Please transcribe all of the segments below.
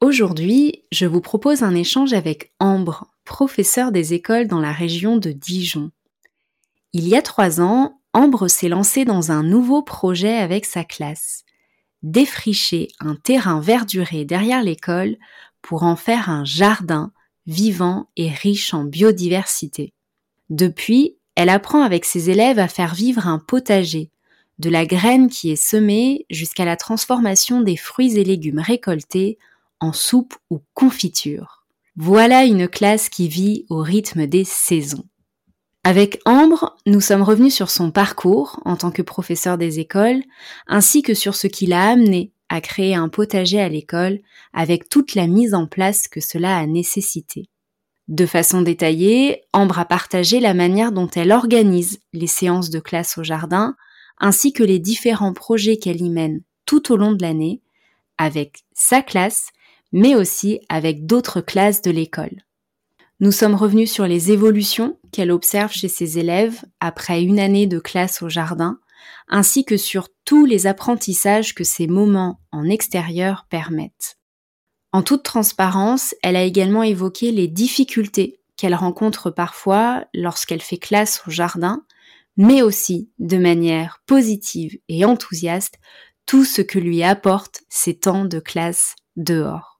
Aujourd'hui, je vous propose un échange avec Ambre, professeur des écoles dans la région de Dijon. Il y a trois ans, Ambre s'est lancée dans un nouveau projet avec sa classe. Défricher un terrain verduré derrière l'école pour en faire un jardin vivant et riche en biodiversité. Depuis, elle apprend avec ses élèves à faire vivre un potager, de la graine qui est semée jusqu'à la transformation des fruits et légumes récoltés en soupe ou confiture. Voilà une classe qui vit au rythme des saisons. Avec Ambre, nous sommes revenus sur son parcours en tant que professeur des écoles, ainsi que sur ce qui l'a amené à créer un potager à l'école avec toute la mise en place que cela a nécessité. De façon détaillée, Ambre a partagé la manière dont elle organise les séances de classe au jardin, ainsi que les différents projets qu'elle y mène tout au long de l'année, avec sa classe mais aussi avec d'autres classes de l'école. Nous sommes revenus sur les évolutions qu'elle observe chez ses élèves après une année de classe au jardin, ainsi que sur tous les apprentissages que ces moments en extérieur permettent. En toute transparence, elle a également évoqué les difficultés qu'elle rencontre parfois lorsqu'elle fait classe au jardin, mais aussi, de manière positive et enthousiaste, tout ce que lui apportent ces temps de classe dehors.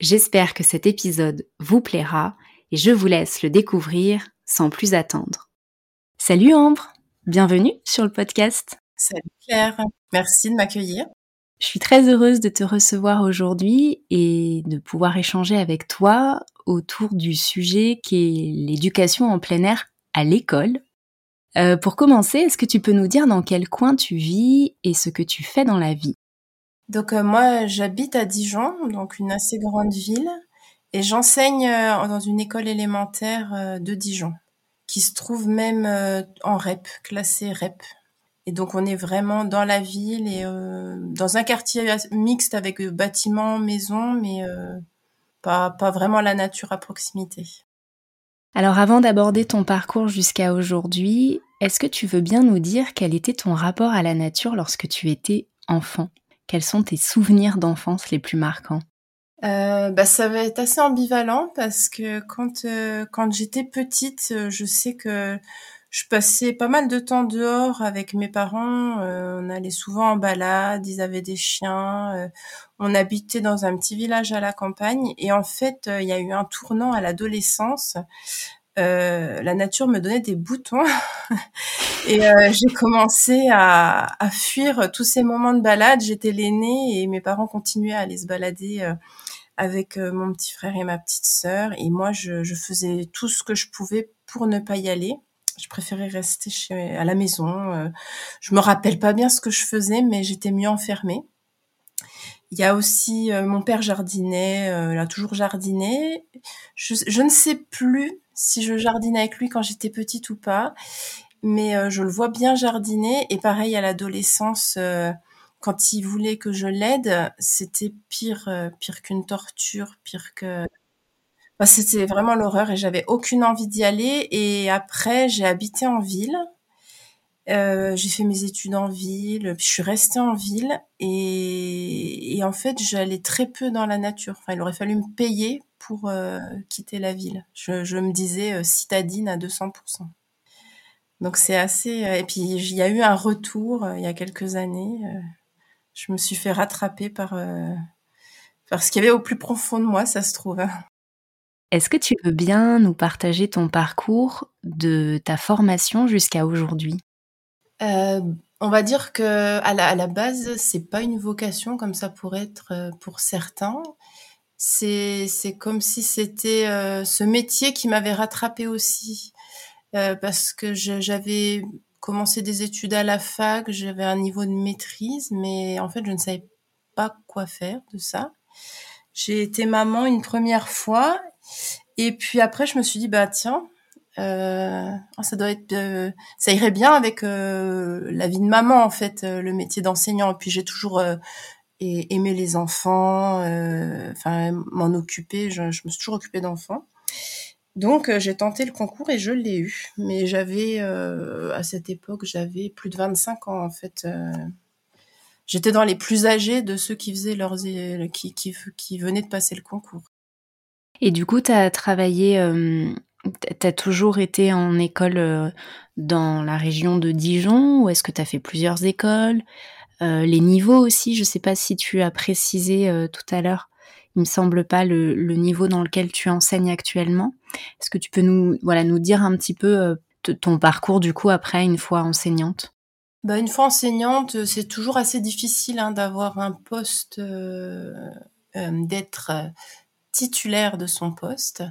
J'espère que cet épisode vous plaira et je vous laisse le découvrir sans plus attendre. Salut Ambre, bienvenue sur le podcast. Salut Claire, merci de m'accueillir. Je suis très heureuse de te recevoir aujourd'hui et de pouvoir échanger avec toi autour du sujet qui est l'éducation en plein air à l'école. Euh, pour commencer, est-ce que tu peux nous dire dans quel coin tu vis et ce que tu fais dans la vie? Donc euh, moi, j'habite à Dijon, donc une assez grande ville, et j'enseigne euh, dans une école élémentaire euh, de Dijon, qui se trouve même en REP, classée REP. Et donc on est vraiment dans la ville et dans un quartier mixte avec bâtiments, maisons, mais pas, pas vraiment la nature à proximité. Alors avant d'aborder ton parcours jusqu'à aujourd'hui, est-ce que tu veux bien nous dire quel était ton rapport à la nature lorsque tu étais enfant? Quels sont tes souvenirs d'enfance les plus marquants? Euh, bah, ça va être assez ambivalent parce que quand euh, quand j'étais petite, euh, je sais que je passais pas mal de temps dehors avec mes parents. on allait souvent en balade, ils avaient des chiens. on habitait dans un petit village à la campagne et en fait, il y a eu un tournant à l'adolescence euh, la nature me donnait des boutons et euh, j'ai commencé à, fuir tous ces moments de balade. J'étais l'aînée et mes parents continuaient à aller se balader euh, avec mon petit frère et ma petite sœur et moi je, faisais tout ce que je pouvais pour ne pas y aller. Je préférais rester chez, à la maison. je me rappelle pas bien ce que je faisais, mais j'étais mieux enfermée. Il y a aussi mon père jardinait, il a toujours jardiné. Je, je, ne sais plus si je jardine avec lui quand j'étais petite ou pas, mais euh, je le vois bien jardiner. Et pareil à l'adolescence, euh, quand il voulait que je l'aide, c'était pire, euh, pire qu'une torture, pire que c'était vraiment l'horreur et j'avais aucune envie d'y aller. Et après, j'ai habité en ville. j'ai fait mes études en ville, je suis restée en ville et, et en fait j'allais très peu dans la nature. Enfin, il aurait fallu me payer pour euh, quitter la ville. Je, me disais euh, citadine à 200%. Donc c'est assez... Euh, et puis il y a eu un retour il y a quelques années. je me suis fait rattraper par, parce qu'il y avait au plus profond de moi, ça se trouve. Est-ce que tu veux bien nous partager ton parcours de ta formation jusqu'à aujourd'hui? On va dire que à la, à la base, c'est pas une vocation comme ça pourrait être pour certains. C'est c'est comme si c'était euh, ce métier qui m'avait rattrapé aussi euh, parce que j'avais commencé des études à la fac, j'avais un niveau de maîtrise, mais en fait, je ne savais pas quoi faire de ça. J'ai été maman une première fois et puis après, je me suis dit, bah tiens, euh, oh, ça doit être, euh, ça irait bien avec euh, la vie de maman en fait, euh, le métier d'enseignant. Et puis j'ai toujours aimé les enfants, enfin m'en occuper. Je, me suis toujours occupée d'enfants. Donc j'ai tenté le concours et je l'ai eu. Mais j'avais à cette époque, j'avais plus de 25 ans en fait. J'étais dans les plus âgés de ceux qui faisaient leurs qui, qui, qui venaient de passer le concours. Et du coup, tu as travaillé, euh, tu as toujours été en école euh, dans la région de Dijon ou est-ce que tu as fait plusieurs écoles? euh, Les niveaux aussi, je ne sais pas si tu as précisé euh, tout à l'heure. Il me semble pas le, le, niveau dans lequel tu enseignes actuellement. Est-ce que tu peux nous, voilà, nous dire un petit peu euh, ton parcours du coup après une fois enseignante? Bah, une fois enseignante, c'est toujours assez difficile hein, d'avoir un poste, d'être titulaire de son poste.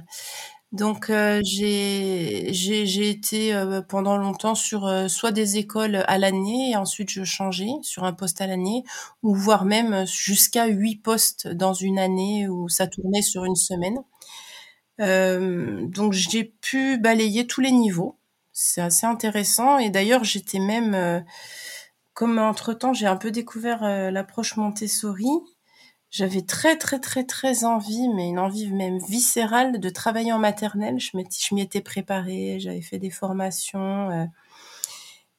Donc euh, j'ai été euh, pendant longtemps sur euh, soit des écoles à l'année et ensuite je changeais sur un poste à l'année ou voire même jusqu'à huit postes dans une année où ça tournait sur une semaine. Euh, donc j'ai pu balayer tous les niveaux. C'est assez intéressant et d'ailleurs j'étais même comme entre temps j'ai un peu découvert l'approche Montessori j'avais très très très très envie, mais une envie même viscérale de travailler en maternelle. Je m'y étais préparée, j'avais fait des formations. Euh.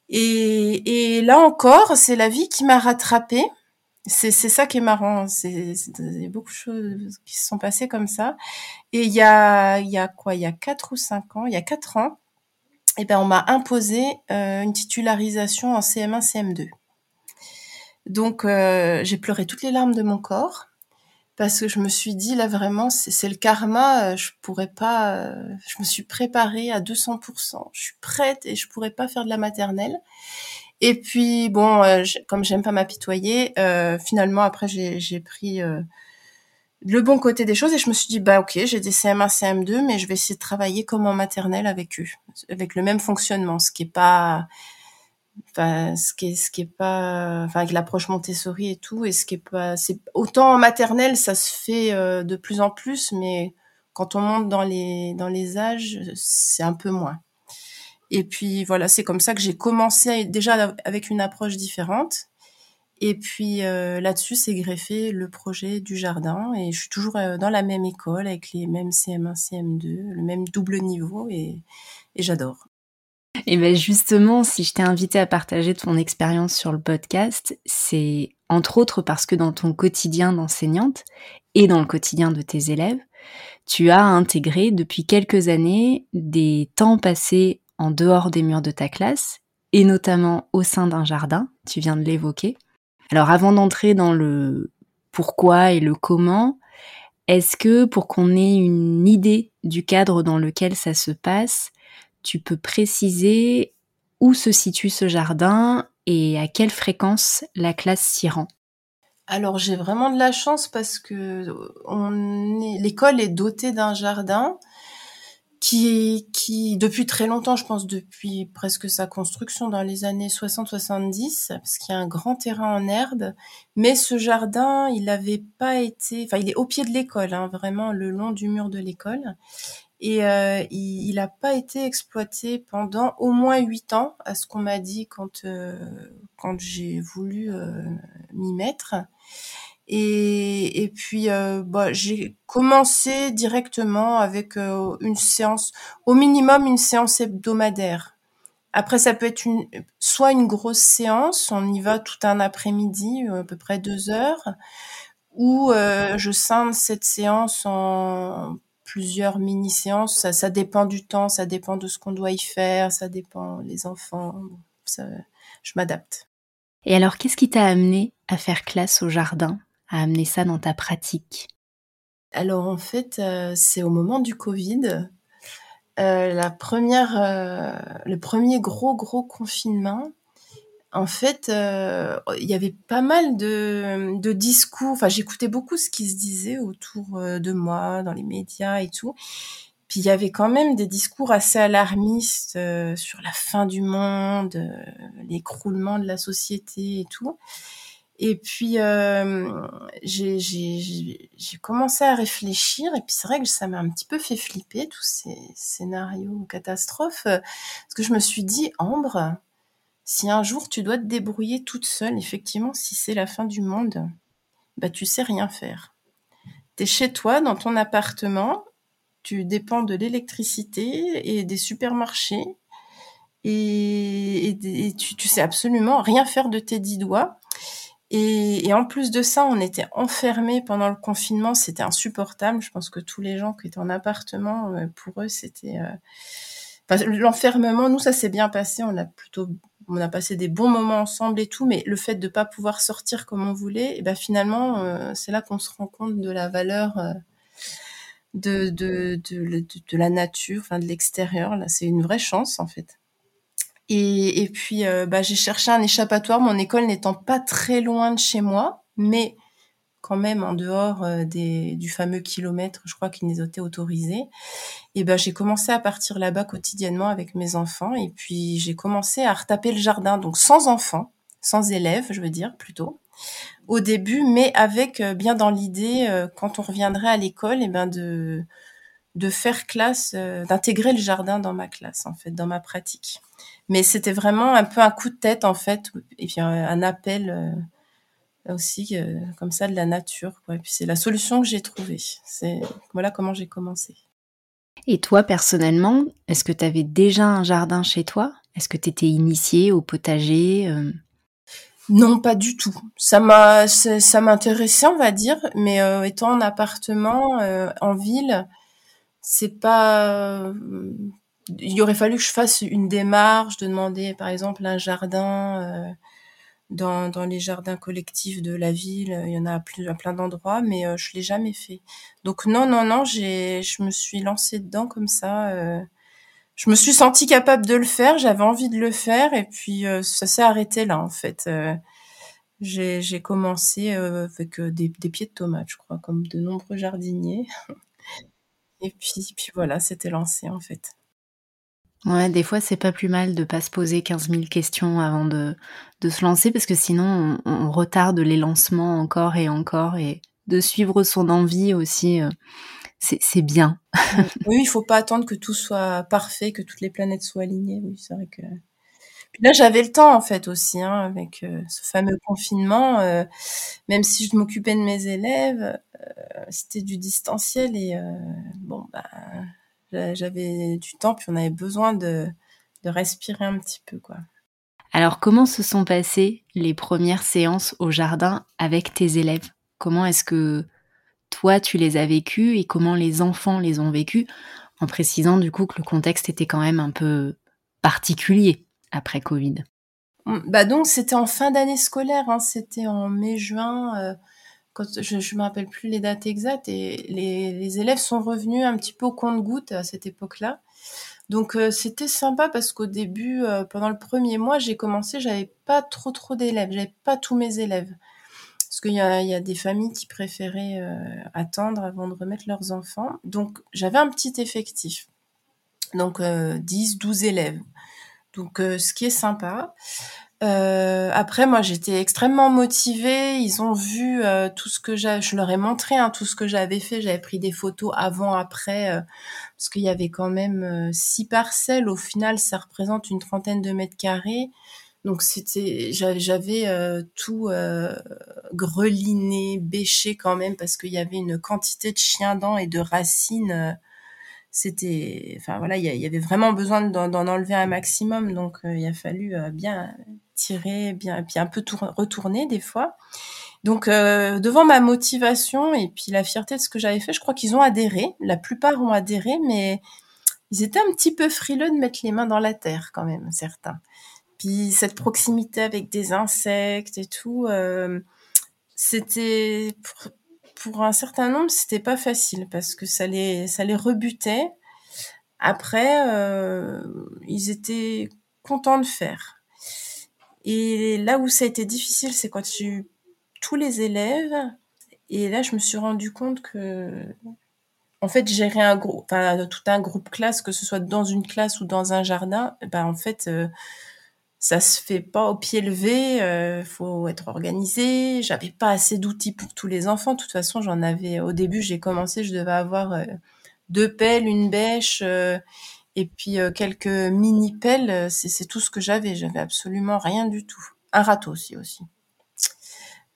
et, et, là encore, c'est la vie qui m'a rattrapée. C'est ça qui est marrant. C'est beaucoup de choses qui se sont passées comme ça. Et il y a y a quoi? Il y a quatre ou cinq ans, il y a quatre ans, et eh ben on m'a imposé euh, une titularisation en CM1 CM2. Donc euh, j'ai pleuré toutes les larmes de mon corps parce que je me suis dit là vraiment c'est le karma, euh, je pourrais pas euh, je me suis préparée à 200%, je suis prête et je pourrais pas faire de la maternelle. Et puis bon comme j'aime pas m'apitoyer, finalement après j'ai pris le bon côté des choses et je me suis dit bah OK, j'ai des CM1 CM2 mais je vais essayer de travailler comme en maternelle avec eux avec le même fonctionnement, ce qui est pas enfin ce qui est ce qui est pas enfin avec l'approche Montessori et tout et ce qui est pas c'est autant en maternelle ça se fait euh, de plus en plus mais quand on monte dans les dans les âges c'est un peu moins. Et puis voilà c'est comme ça que j'ai commencé déjà avec une approche différente. Et puis euh, là-dessus c'est greffé le projet du jardin et je suis toujours euh, dans la même école avec les mêmes CM1 CM2 le même double niveau et, et j'adore et bien justement, si je t'ai invité à partager ton expérience sur le podcast, c'est entre autres parce que dans ton quotidien d'enseignante et dans le quotidien de tes élèves, tu as intégré depuis quelques années des temps passés en dehors des murs de ta classe et notamment au sein d'un jardin, tu viens de l'évoquer. Alors avant d'entrer dans le pourquoi et le comment, est-ce que pour qu'on ait une idée du cadre dans lequel ça se passe, tu peux préciser où se situe ce jardin et à quelle fréquence la classe s'y rend alors j'ai vraiment de la chance parce que l'école est dotée d'un jardin qui, qui, depuis très longtemps, je pense depuis presque sa construction dans les années 60-70, parce qu'il y a un grand terrain en herbe. Mais ce jardin, il n'avait pas été, enfin, il est au pied de l'école, hein, vraiment le long du mur de l'école et euh, il n'a pas été exploité pendant au moins huit ans, à ce qu'on m'a dit quand euh, quand j'ai voulu euh, m'y mettre. Et, et puis bah, j'ai commencé directement avec une séance, au minimum une séance hebdomadaire. Après, ça peut être une, soit une grosse séance, on y va tout un après-midi, à peu près deux heures, ou je scinde cette séance en plusieurs mini-séances. Ça, ça dépend du temps, ça dépend de ce qu'on doit y faire, ça dépend les enfants. Ça, je m'adapte. Et alors, qu'est-ce qui t'a amené à faire classe au jardin, à amener ça dans ta pratique? Alors en fait, c'est au moment du Covid. la première, le premier gros gros confinement, en fait, il y avait pas mal de, de discours. Enfin, j'écoutais beaucoup ce qui se disait autour de moi, dans les médias et tout. Puis il y avait quand même des discours assez alarmistes euh, sur la fin du monde, euh, l'écroulement de la société et tout. Et puis euh, j'ai commencé à réfléchir et puis c'est vrai que ça m'a un petit peu fait flipper tous ces scénarios catastrophes parce que je me suis dit Ambre, si un jour tu dois te débrouiller toute seule, effectivement, si c'est la fin du monde, bah tu sais rien faire. T'es chez toi dans ton appartement tu dépends de l'électricité et des supermarchés et, tu, tu, sais absolument rien faire de tes dix doigts. Et, en plus de ça, on était enfermés pendant le confinement, c'était insupportable. Je pense que tous les gens qui étaient en appartement, euh, pour eux, c'était euh, l'enfermement. Nous, ça s'est bien passé. On a plutôt, on a passé des bons moments ensemble et tout. Mais le fait de pas pouvoir sortir comme on voulait, et ben finalement, euh, c'est là qu'on se rend compte de la valeur de, de, de, de, la nature, de l'extérieur. Là, c'est une vraie chance en fait. Et, et puis, euh, bah, j'ai cherché un échappatoire, mon école n'étant pas très loin de chez moi, mais quand même en dehors euh, des, du fameux kilomètre, je crois qu'il nous était autorisé. Et ben j'ai commencé à partir là-bas quotidiennement avec mes enfants, et puis j'ai commencé à retaper le jardin, donc sans enfants, sans élèves, je veux dire plutôt au début, mais avec euh, bien dans l'idée, euh, quand on reviendrait à l'école, et eh ben de de faire classe, d'intégrer le jardin dans ma classe en fait, dans ma pratique. Mais c'était vraiment un peu un coup de tête en fait, et puis un, appel aussi comme ça de la nature. Quoi. Et puis c'est la solution que j'ai trouvée. C'est voilà comment j'ai commencé. Et toi personnellement, est-ce que tu avais déjà un jardin chez toi? Est-ce que tu étais initiée au potager non, pas du tout. Ça m'a, ça m'intéressait, on va dire, mais euh, étant en appartement euh, en ville, c'est pas. Euh, il aurait fallu que je fasse une démarche de demander, par exemple, un jardin dans, dans les jardins collectifs de la ville. Il y en a plus, à plein d'endroits, mais je l'ai jamais fait. Donc non, non, non, j'ai, je me suis lancée dedans comme ça je me suis sentie capable de le faire, j'avais envie de le faire, et puis euh, ça s'est arrêté là en fait. Euh, j'ai commencé euh, avec des, pieds de tomates, je crois, comme de nombreux jardiniers. et puis, puis voilà, c'était lancé en fait. Ouais, des fois c'est pas plus mal de pas se poser 15 000 questions avant de, de se lancer parce que sinon on, on, retarde les lancements encore et encore et de suivre son envie aussi c'est bien. oui, il faut pas attendre que tout soit parfait, que toutes les planètes soient alignées. Oui, c'est vrai que. Puis là, j'avais le temps en fait aussi, hein, avec euh, ce fameux confinement. Euh, même si je m'occupais de mes élèves, euh, c'était du distanciel et bon, bah, j'avais du temps, puis on avait besoin de, de respirer un petit peu, quoi. Alors, comment se sont passées les premières séances au jardin avec tes élèves? Comment est-ce que toi tu les as vécus et comment les enfants les ont vécus, en précisant du coup que le contexte était quand même un peu particulier après Covid. Mmh, bah donc c'était en fin d'année scolaire, hein. c'était en mai-juin, euh, je ne me rappelle plus les dates exactes, et les, élèves sont revenus un petit peu au compte-goutte à cette époque-là. Donc euh, c'était sympa parce qu'au début, euh, pendant le premier mois, j'ai commencé, j'avais pas trop trop d'élèves, j'avais pas tous mes élèves. Parce qu'il y a, des familles qui préféraient euh, attendre avant de remettre leurs enfants. Donc, j'avais un petit effectif. Donc, 10, euh, 12 élèves. Donc, ce qui est sympa. Après, moi, j'étais extrêmement motivée. Ils ont vu tout ce que j'ai. Je leur ai montré hein, tout ce que j'avais fait. J'avais pris des photos avant, après, parce qu'il y avait quand même six parcelles. Au final, ça représente une trentaine de mètres carrés. Donc c'était, j'avais euh, tout euh, greliné, bêché quand même parce qu'il y avait une quantité de chiens dents et de racines. Euh, c'était, enfin voilà, il y, avait vraiment besoin d'en enlever un maximum. Donc il a fallu bien tirer, bien, puis un peu retourner des fois. Donc devant ma motivation et puis la fierté de ce que j'avais fait, je crois qu'ils ont adhéré. La plupart ont adhéré, mais ils étaient un petit peu frileux de mettre les mains dans la terre quand même, certains. Puis cette proximité avec des insectes et tout, euh, c'était pour un certain nombre, c'était pas facile parce que ça les, ça les rebutait. Après, euh, ils étaient contents de faire. Et là où ça a été difficile, c'est quand j'ai eu tous les élèves. Et là, je me suis rendu compte que, en fait, gérer un groupe, enfin, tout un groupe classe, que ce soit dans une classe ou dans un jardin, ben, en fait, euh, ça se fait pas au pied levé, euh, faut être organisé. J'avais pas assez d'outils pour tous les enfants. De toute façon, j'en avais au début, j'ai commencé, je devais avoir euh, deux pelles, une bêche euh, et puis euh, quelques mini pelles, c'est tout ce que j'avais, j'avais absolument rien du tout. Un râteau aussi aussi.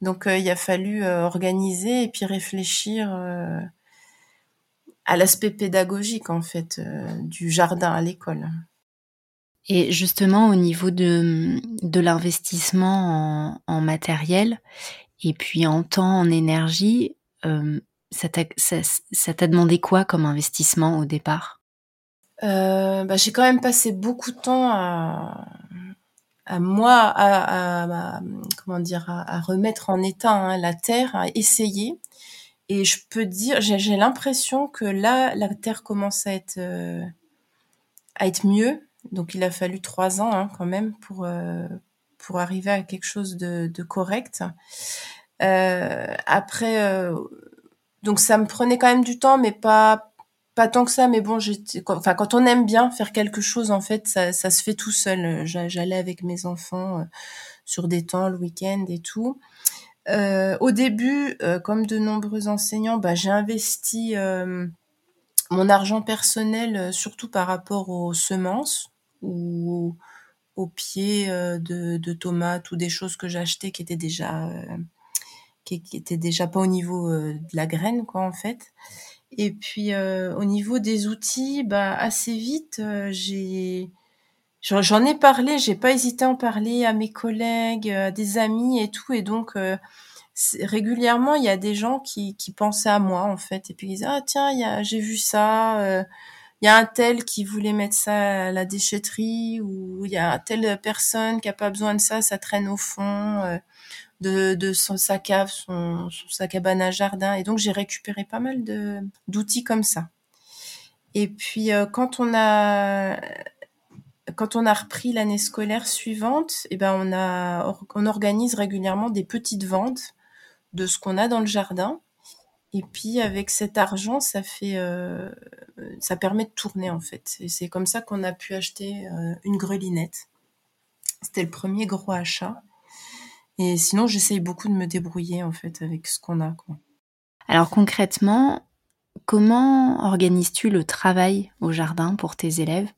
Donc il a fallu organiser et puis réfléchir à l'aspect pédagogique en fait du jardin à l'école. Et justement, au niveau de, de l'investissement en, matériel et puis en temps, en énergie, euh, ça t'a demandé quoi comme investissement au départ? Euh, bah, J'ai quand même passé beaucoup de temps à, moi, à, à, comment dire, à, remettre en état hein, la terre, à essayer. Et je peux dire, j'ai l'impression que là, la terre commence à être, euh, à être mieux donc il a fallu trois ans hein, quand même pour euh, pour arriver à quelque chose de, correct. Euh, après, euh, donc ça me prenait quand même du temps, mais pas pas tant que ça. Mais bon, enfin quand on aime bien faire quelque chose, en fait, ça, ça se fait tout seul. J'allais avec mes enfants sur des temps le week-end et tout. Au début, comme de nombreux enseignants, bah, j'ai investi mon argent personnel surtout par rapport aux semences ou au pied euh, de, de, tomates ou des choses que j'achetais qui étaient déjà euh, qui, étaient déjà pas au niveau euh, de la graine quoi en fait. Et puis au niveau des outils bah assez vite j'ai j'en ai parlé j'ai pas hésité à en parler à mes collègues à des amis et tout. Et donc régulièrement il y a des gens qui, pensaient à moi en fait et puis ils disaient ah tiens j'ai vu ça il y a un tel qui voulait mettre ça à la déchetterie ou il y a telle personne qui a pas besoin de ça, ça traîne au fond euh, de, sa cave, son, sa cabane à jardin. Et donc j'ai récupéré pas mal d'outils comme ça. Et puis euh, quand on a quand on a repris l'année scolaire suivante, eh ben on a on organise régulièrement des petites ventes de ce qu'on a dans le jardin. Et puis avec cet argent, ça fait, euh, ça permet de tourner en fait. Et c'est comme ça qu'on a pu acheter euh, une grelinette. C'était le premier gros achat. Et sinon, j'essaye beaucoup de me débrouiller en fait avec ce qu'on a. Alors concrètement, comment organises-tu le travail au jardin pour tes élèves?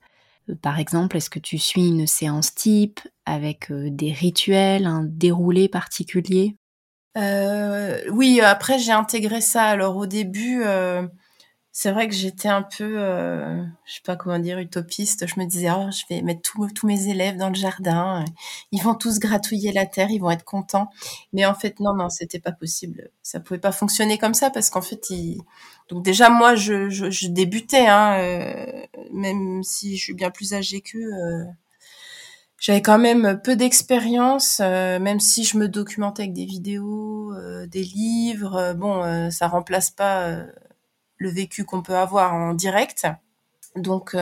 Euh, Par exemple, est-ce que tu suis une séance type avec des rituels, un déroulé particulier? Euh, oui, après j'ai intégré ça. Alors au début, euh, c'est vrai que j'étais un peu, euh, je sais pas comment dire, utopiste. Je me disais, oh, je vais mettre tous mes élèves dans le jardin. Ils vont tous gratouiller la terre, ils vont être contents. Mais en fait, non, non, c'était pas possible. Ça pouvait pas fonctionner comme ça parce qu'en fait, ils... donc déjà moi, je, débutais, hein, euh, même si je suis bien plus âgée qu'eux. J'avais quand même peu d'expérience, euh, même si je me documentais avec des vidéos, euh, des livres. Euh, bon, ça remplace pas le vécu qu'on peut avoir en direct. Donc,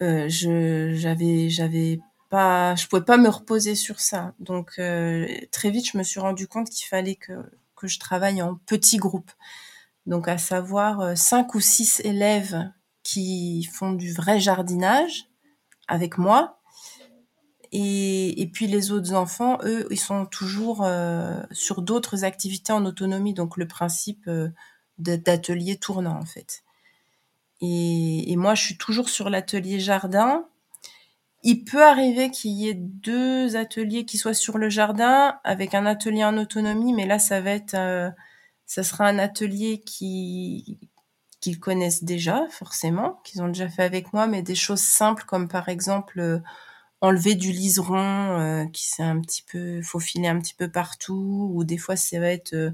je j'avais j'avais pas, je pouvais pas me reposer sur ça. Donc, très vite, je me suis rendu compte qu'il fallait que que je travaille en petits groupes. Donc, à savoir cinq ou six élèves qui font du vrai jardinage avec moi et, puis les autres enfants, eux, ils sont toujours euh, sur d'autres activités en autonomie, donc le principe euh, d'atelier tournant en fait. Et, et, moi, je suis toujours sur l'atelier jardin. Il peut arriver qu'il y ait deux ateliers qui soient sur le jardin avec un atelier en autonomie, mais là, ça va être, euh, ça sera un atelier qui qu'ils connaissent déjà forcément, qu'ils ont déjà fait avec moi, mais des choses simples comme par exemple enlever du liseron euh, qui s'est un petit peu faufilé un petit peu partout ou des fois ça va être euh,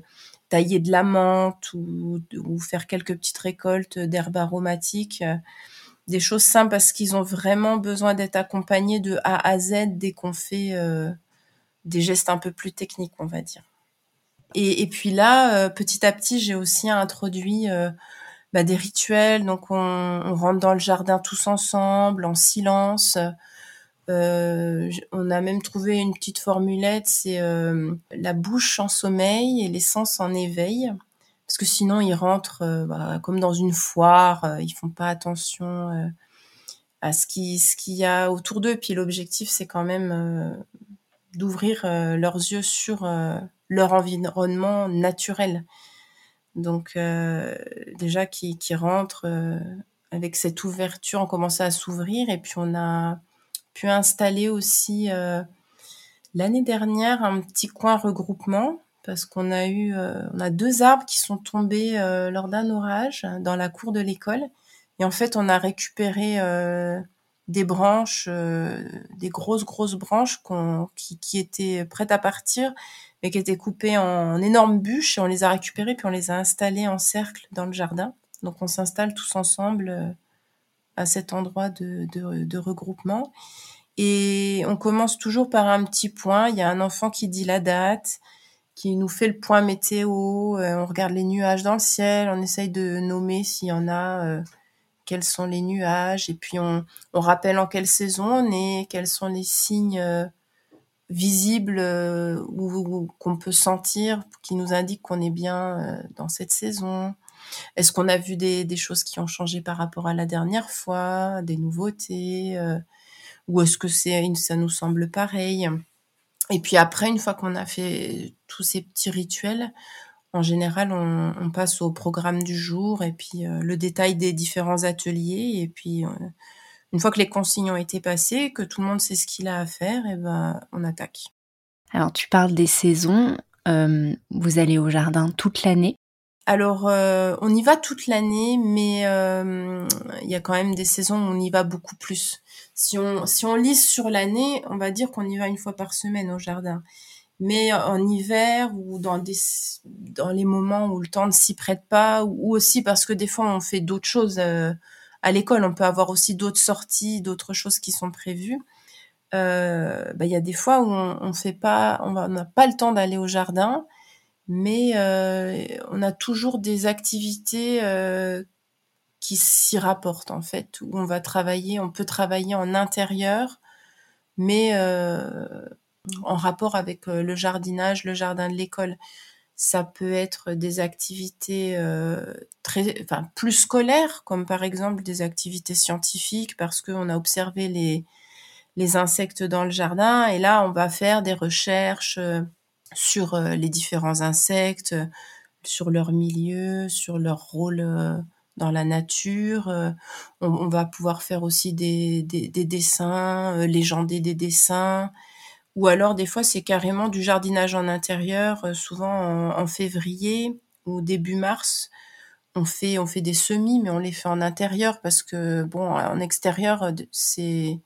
tailler de la menthe ou, faire quelques petites récoltes d'herbes aromatiques euh, des choses simples parce qu'ils ont vraiment besoin d'être accompagnés de A à Z dès qu'on fait des gestes un peu plus techniques on va dire Et, puis là, petit à petit, j'ai aussi introduit bah, des rituels. Donc on, on, rentre dans le jardin tous ensemble, en silence. Euh, on a même trouvé une petite formulette, c'est euh, la bouche en sommeil et les sens en éveil. Parce que sinon, ils rentrent euh, bah, comme dans une foire, ils font pas attention à ce qui ce qu'il y a autour d'eux. Puis l'objectif, c'est quand même d'ouvrir leurs yeux sur leur environnement naturel. Donc déjà qui, qui rentrent avec cette ouverture, on commence à s'ouvrir et puis on a pu installer aussi euh, l'année dernière un petit coin regroupement parce qu'on a eu euh, on a deux arbres qui sont tombés euh, lors d'un orage dans la cour de l'école. Et en fait on a récupéré des branches des grosses grosses branches qui, qui étaient prêtes à partir mais qui étaient coupées en, énormes bûches et on les a récupérées puis on les a installées en cercle dans le jardin. Donc on s'installe tous ensemble à cet endroit de, regroupement. Et on commence toujours par un petit point. Il y a un enfant qui dit la date, qui nous fait le point météo. Euh, on regarde les nuages dans le ciel. On essaye de nommer s'il y en a, euh, quels sont les nuages. Et puis on, on, rappelle en quelle saison on est, quels sont les signes euh, visibles ou, qu'on peut sentir qui nous indiquent qu'on est bien dans cette saison. Est-ce qu'on a vu des, choses qui ont changé par rapport à la dernière fois, des nouveautés, euh, ou est-ce que c'est ça nous semble pareil? Et puis après, une fois qu'on a fait tous ces petits rituels, en général, on, passe au programme du jour et puis euh, le détail des différents ateliers. Et puis, euh, une fois que les consignes ont été passées, que tout le monde sait ce qu'il a à faire, et ben, on attaque. Alors, tu parles des saisons. vous allez au jardin toute l'année alors, euh, on y va toute l'année, mais euh, il y a quand même des saisons où on y va beaucoup plus. Si on, si on lise sur l'année, on va dire qu'on y va une fois par semaine au jardin. Mais en hiver ou dans des dans les moments où le temps ne s'y prête pas, ou aussi parce que des fois on fait d'autres choses euh, à l'école, on peut avoir aussi d'autres sorties, d'autres choses qui sont prévues. bah, il y a des fois où on, on fait pas, on n'a pas le temps d'aller au jardin mais euh, on a toujours des activités euh, qui s'y rapportent en fait, où on va travailler, on peut travailler en intérieur, mais euh, en rapport avec le jardinage, le jardin de l'école. Ça peut être des activités très, enfin, plus scolaires, comme par exemple des activités scientifiques, parce qu'on a observé les, les insectes dans le jardin, et là on va faire des recherches sur euh, les différents insectes, sur leur milieu, sur leur rôle euh, dans la nature. Euh, on, va pouvoir faire aussi des, des, dessins, légender des dessins. Ou alors des fois c'est carrément du jardinage en intérieur, souvent en, février ou début mars. On fait, on fait des semis, mais on les fait en intérieur parce que bon, en extérieur, c'est,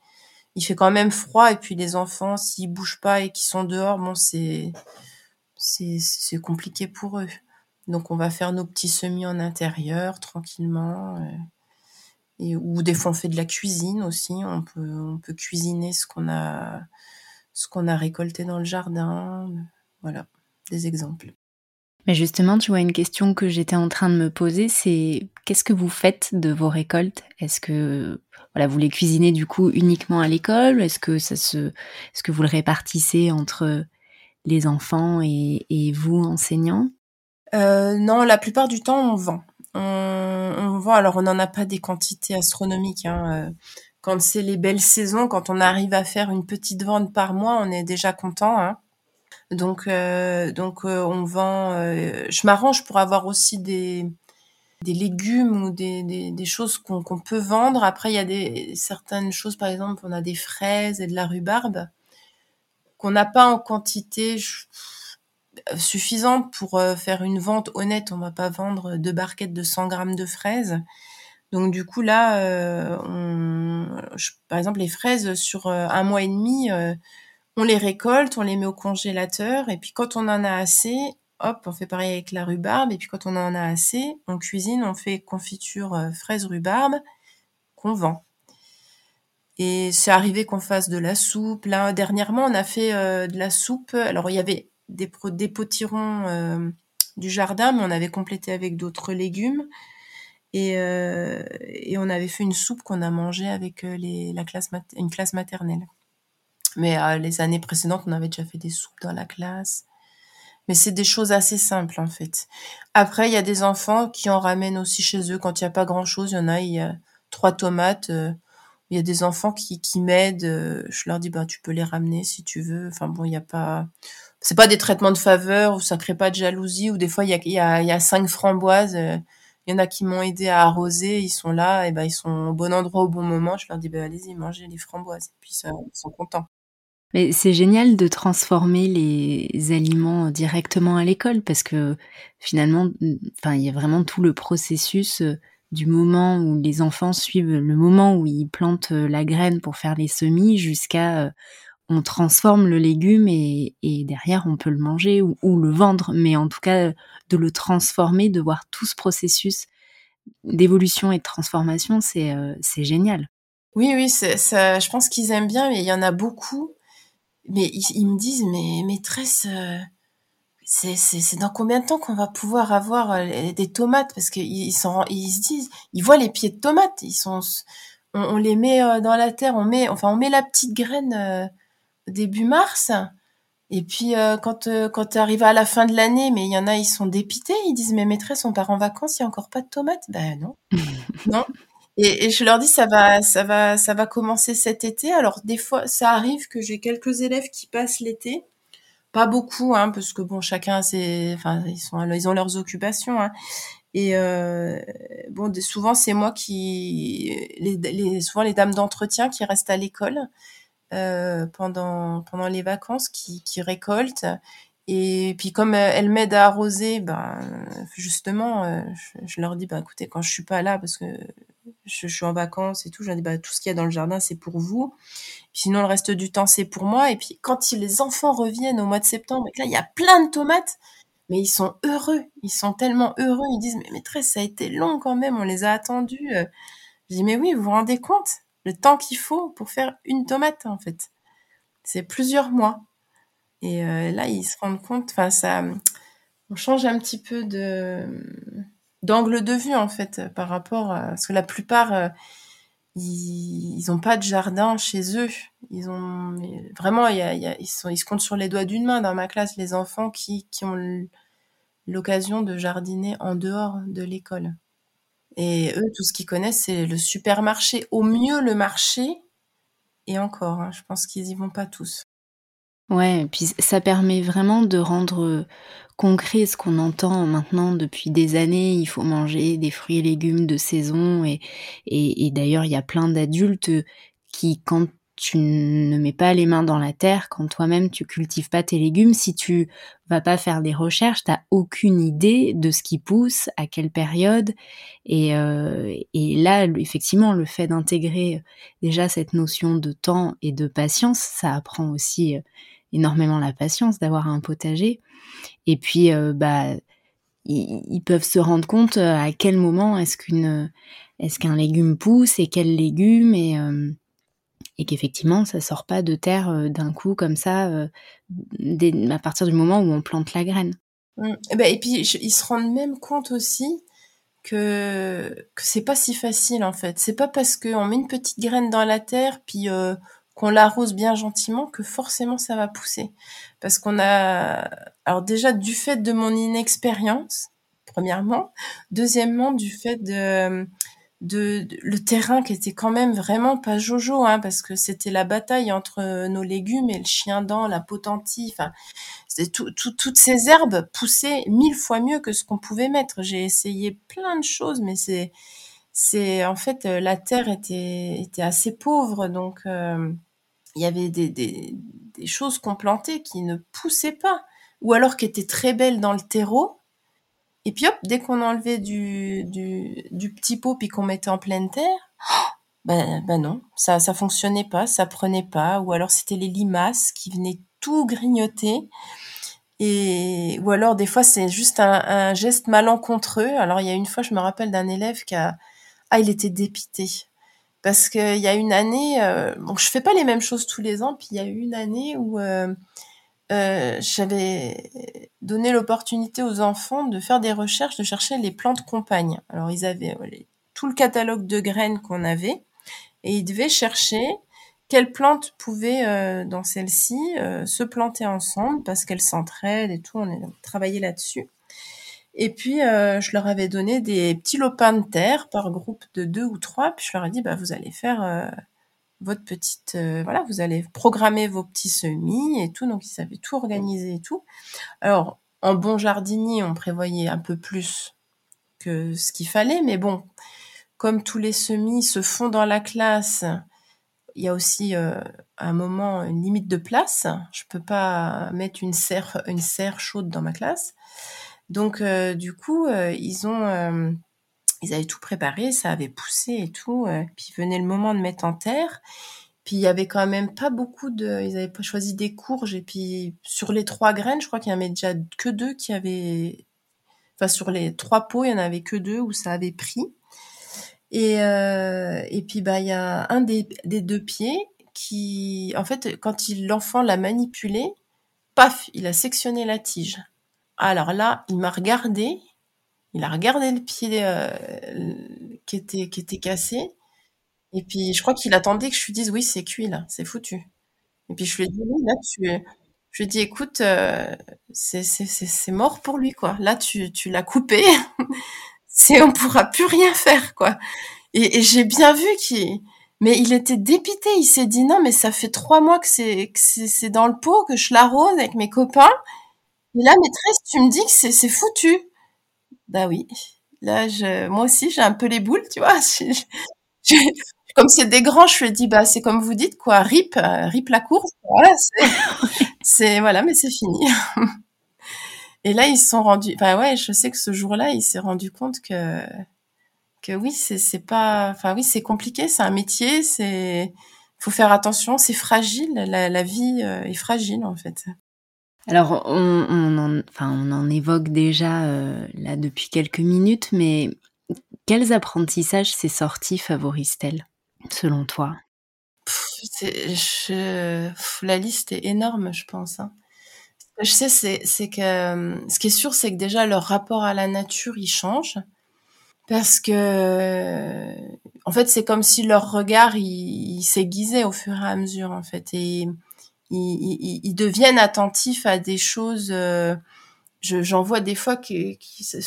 il fait quand même froid et puis les enfants s'ils bougent pas et qu'ils sont dehors bon c'est c'est compliqué pour eux. Donc on va faire nos petits semis en intérieur tranquillement euh, et ou des fois on fait de la cuisine aussi. On peut on peut cuisiner ce qu'on a ce qu'on a récolté dans le jardin. Voilà des exemples mais justement, tu vois, une question que j'étais en train de me poser, c'est qu'est-ce que vous faites de vos récoltes? Est-ce que voilà, vous les cuisinez du coup uniquement à l'école? Est-ce que ça se, est-ce que vous le répartissez entre les enfants et, vous enseignants? Euh, Non, la plupart du temps on vend. On, vend. Alors on n'en a pas des quantités astronomiques. Hein. Euh, quand c'est les belles saisons, quand on arrive à faire une petite vente par mois, on est déjà content. Hein. Donc, euh, donc on vend. je m'arrange pour avoir aussi des des légumes ou des, des, choses qu'on peut vendre. Après, il y a des certaines choses, par exemple, on a des fraises et de la rhubarbe qu'on n'a pas en quantité suffisante pour euh, faire une vente honnête. On va pas vendre deux barquettes de 100 grammes de fraises. Donc du coup là, euh, par exemple les fraises sur euh, un mois et demi, on les récolte, on les met au congélateur et puis quand on en a assez, hop, on fait pareil avec la rhubarbe. Et puis quand on en a assez, on cuisine, on fait confiture euh, fraise rhubarbe qu'on vend. Et c'est arrivé qu'on fasse de la soupe. Là, dernièrement, on a fait euh, de la soupe. Alors, il y avait des, potirons du jardin, mais on avait complété avec d'autres légumes. Et, on avait fait une soupe qu'on a mangée avec une classe maternelle. Mais les années précédentes, on avait déjà fait des soupes dans la classe. Mais c'est des choses assez simples en fait. Après, il y a des enfants qui en ramènent aussi chez eux quand il n'y a pas grand-chose. Il y en a, il y a trois tomates. Euh, il y a des enfants qui, qui m'aident. Euh, je leur dis, ben, tu peux les ramener si tu veux. Enfin bon, il n'y a pas... C'est pas des traitements de faveur ou ça crée pas de jalousie. Ou des fois, il y a, y a, y a cinq framboises. Euh, il y en a qui m'ont aidé à arroser. Ils sont là. Et ben, ils sont au bon endroit au bon moment. Je leur dis, ben, allez-y, mangez les framboises. Et puis, ils sont contents. C'est génial de transformer les aliments directement à l'école parce que finalement, enfin, il y a vraiment tout le processus euh, du moment où les enfants suivent le moment où ils plantent euh, la graine pour faire les semis jusqu'à euh, on transforme le légume et, derrière on peut le manger ou, le vendre, mais en tout cas de le transformer, de voir tout ce processus d'évolution et de transformation, c'est c'est génial. Oui, oui, ça, je pense qu'ils aiment bien, mais il y en a beaucoup mais ils, me disent, mais maîtresse, euh, c'est dans combien de temps qu'on va pouvoir avoir euh, des tomates? Parce qu'ils ils se disent, ils voient les pieds de tomates, ils sont, on, les met euh, dans la terre, on met, enfin, on met la petite graine début mars. Et puis quand quand tu arrives à la fin de l'année, mais il y en a, ils sont dépités, ils disent mais maîtresse, on part en vacances, il y a encore pas de tomates? Ben non, non. Et, et, je leur dis ça va ça va ça va commencer cet été. Alors des fois ça arrive que j'ai quelques élèves qui passent l'été, pas beaucoup hein, parce que bon chacun c'est enfin ils sont ils ont leurs occupations hein. Et euh, bon souvent c'est moi qui les, les, souvent les dames d'entretien qui restent à l'école euh, pendant pendant les vacances qui qui récoltent et puis comme euh, elles m'aident à arroser, ben justement, euh, je, je, leur dis, bah écoutez, quand je suis pas là, parce que je, suis en vacances et tout. Je leur dis, bah, tout ce qu'il y a dans le jardin, c'est pour vous. sinon, le reste du temps, c'est pour moi. Et puis, quand les enfants reviennent au mois de septembre, et là, il y a plein de tomates, mais ils sont heureux. Ils sont tellement heureux. Ils disent, mais maîtresse, ça a été long quand même. On les a attendus. Je dis, mais oui, vous vous rendez compte? Le temps qu'il faut pour faire une tomate, en fait. C'est plusieurs mois. Et euh, là, ils se rendent compte, enfin, ça, on change un petit peu de, d'angle de vue en fait par rapport à parce que la plupart euh, ils, ils ont pas de jardin chez eux. Ils ont vraiment ils ils se comptent sur les doigts d'une main dans ma classe les enfants qui qui ont l'occasion de jardiner en dehors de l'école. Et eux tout ce qu'ils connaissent c'est le supermarché. Au mieux le marché et encore hein, je pense qu'ils y vont pas tous Ouais, puis ça permet vraiment de rendre concret ce qu'on entend maintenant depuis des années. Il faut manger des fruits et légumes de saison et, d'ailleurs il y a plein d'adultes qui quand tu ne mets pas les mains dans la terre, quand toi-même tu cultives pas tes légumes, si tu vas pas faire des recherches, t'as aucune idée de ce qui pousse, à quelle période. Et, euh, et là, effectivement, le fait d'intégrer déjà cette notion de temps et de patience, ça apprend aussi énormément la patience d'avoir un potager. Et puis, euh, bah, ils, peuvent se rendre compte euh, à quel moment est-ce qu'une, est-ce qu'un légume pousse et quel légume et euh, et qu'effectivement ça sort pas de terre d'un coup comme ça à partir du moment où on plante la graine. Mmh. Et, ben, et puis ils se rendent même compte aussi que que c'est pas si facile en fait. C'est pas parce qu'on met une petite graine dans la terre puis qu'on l'arrose bien gentiment que forcément ça va pousser. Parce qu'on a, alors déjà du fait de mon inexpérience, premièrement, deuxièmement du fait de, le terrain qui était quand même vraiment pas jojo, hein, parce que c'était la bataille entre nos légumes et le chien dent, la potentille, enfin, tout, toutes ces herbes poussaient mille fois mieux que ce qu'on pouvait mettre. J'ai essayé plein de choses, mais c'est, c'est en fait la terre était était assez pauvre, donc euh, il y avait des, des, choses qu'on plantait qui ne poussaient pas, ou alors qui étaient très belles dans le terreau. Et puis hop, dès qu'on enlevait du, du, petit pot puis qu'on mettait en pleine terre, ben, ben non, ça ça fonctionnait pas, ça prenait pas, ou alors c'était les limaces qui venaient tout grignoter. Et ou alors des fois c'est juste un, un, geste malencontreux. Alors il y a une fois, je me rappelle d'un élève qui a ah il était dépité parce qu'il y a une année, euh, bon, je fais pas les mêmes choses tous les ans, puis il y a une année où euh, euh, j'avais donné l'opportunité aux enfants de faire des recherches, de chercher les plantes compagnes. Alors ils avaient tout le catalogue de graines qu'on avait et ils devaient chercher quelles plantes pouvaient euh, dans celle-ci se planter ensemble parce qu'elles s'entraident et tout. On a travaillé là-dessus. Et puis je leur avais donné des petits lopins de terre par groupe de deux ou trois. Puis je leur ai dit bah vous allez faire votre petite euh, voilà vous allez programmer vos petits semis et tout. Donc ils savaient tout organiser et tout. Alors en bon jardinier on prévoyait un peu plus que ce qu'il fallait. Mais bon comme tous les semis se font dans la classe il y a aussi euh, à un moment une limite de place. Je peux pas mettre une serre une serre chaude dans ma classe donc euh, du coup ils ont ils avaient tout préparé, ça avait poussé et tout. Euh, puis venait le moment de mettre en terre. Puis il y avait quand même pas beaucoup de. Ils avaient pas choisi des courges. Et puis sur les trois graines, je crois qu'il y en avait déjà que deux qui avaient. Enfin sur les trois pots, il y en avait que deux où ça avait pris. Et euh, et puis bah il y a un des, des deux pieds qui, en fait, quand l'enfant l'a manipulé, paf, il a sectionné la tige. Alors là, il m'a regardé il a regardé le pied euh, qui était qui était cassé. Et puis je crois qu'il attendait que je lui dise oui c'est cuit là, c'est foutu. Et puis je lui ai dit là tu je lui ai dit écoute euh, c'est mort pour lui quoi. Là tu tu l'as coupé. c'est on pourra plus rien faire quoi. Et, et j'ai bien vu qu'il mais il était dépité. Il s'est dit non mais ça fait trois mois que c'est dans le pot que je l'arrose avec mes copains. Et là maîtresse tu me dis que c'est c'est foutu. Bah oui. Là, je, moi aussi, j'ai un peu les boules, tu vois. comme c'est des grands, je lui ai dit, bah, c'est comme vous dites, quoi, rip, euh, rip la course. Voilà, c'est, voilà, mais c'est fini. Et là, ils se sont rendus, enfin, ouais, je sais que ce jour-là, il s'est rendu compte que, que oui, c'est, c'est pas, enfin, oui, c'est compliqué, c'est un métier, c'est, faut faire attention, c'est fragile, la, la vie euh, est fragile, en fait. Alors, on, en, enfin, on en évoque déjà euh, là depuis quelques minutes, mais quels apprentissages ces sorties favorisent-elles, selon toi? La liste est énorme, je pense. Hein. Je sais, c'est que euh, ce qui est sûr, c'est que déjà leur rapport à la nature, il change. Parce que, en fait, c'est comme si leur regard, il, s'aiguisait au fur et à mesure, en fait. Ils, ils, deviennent attentifs à des choses. Euh, J'en vois des fois qui,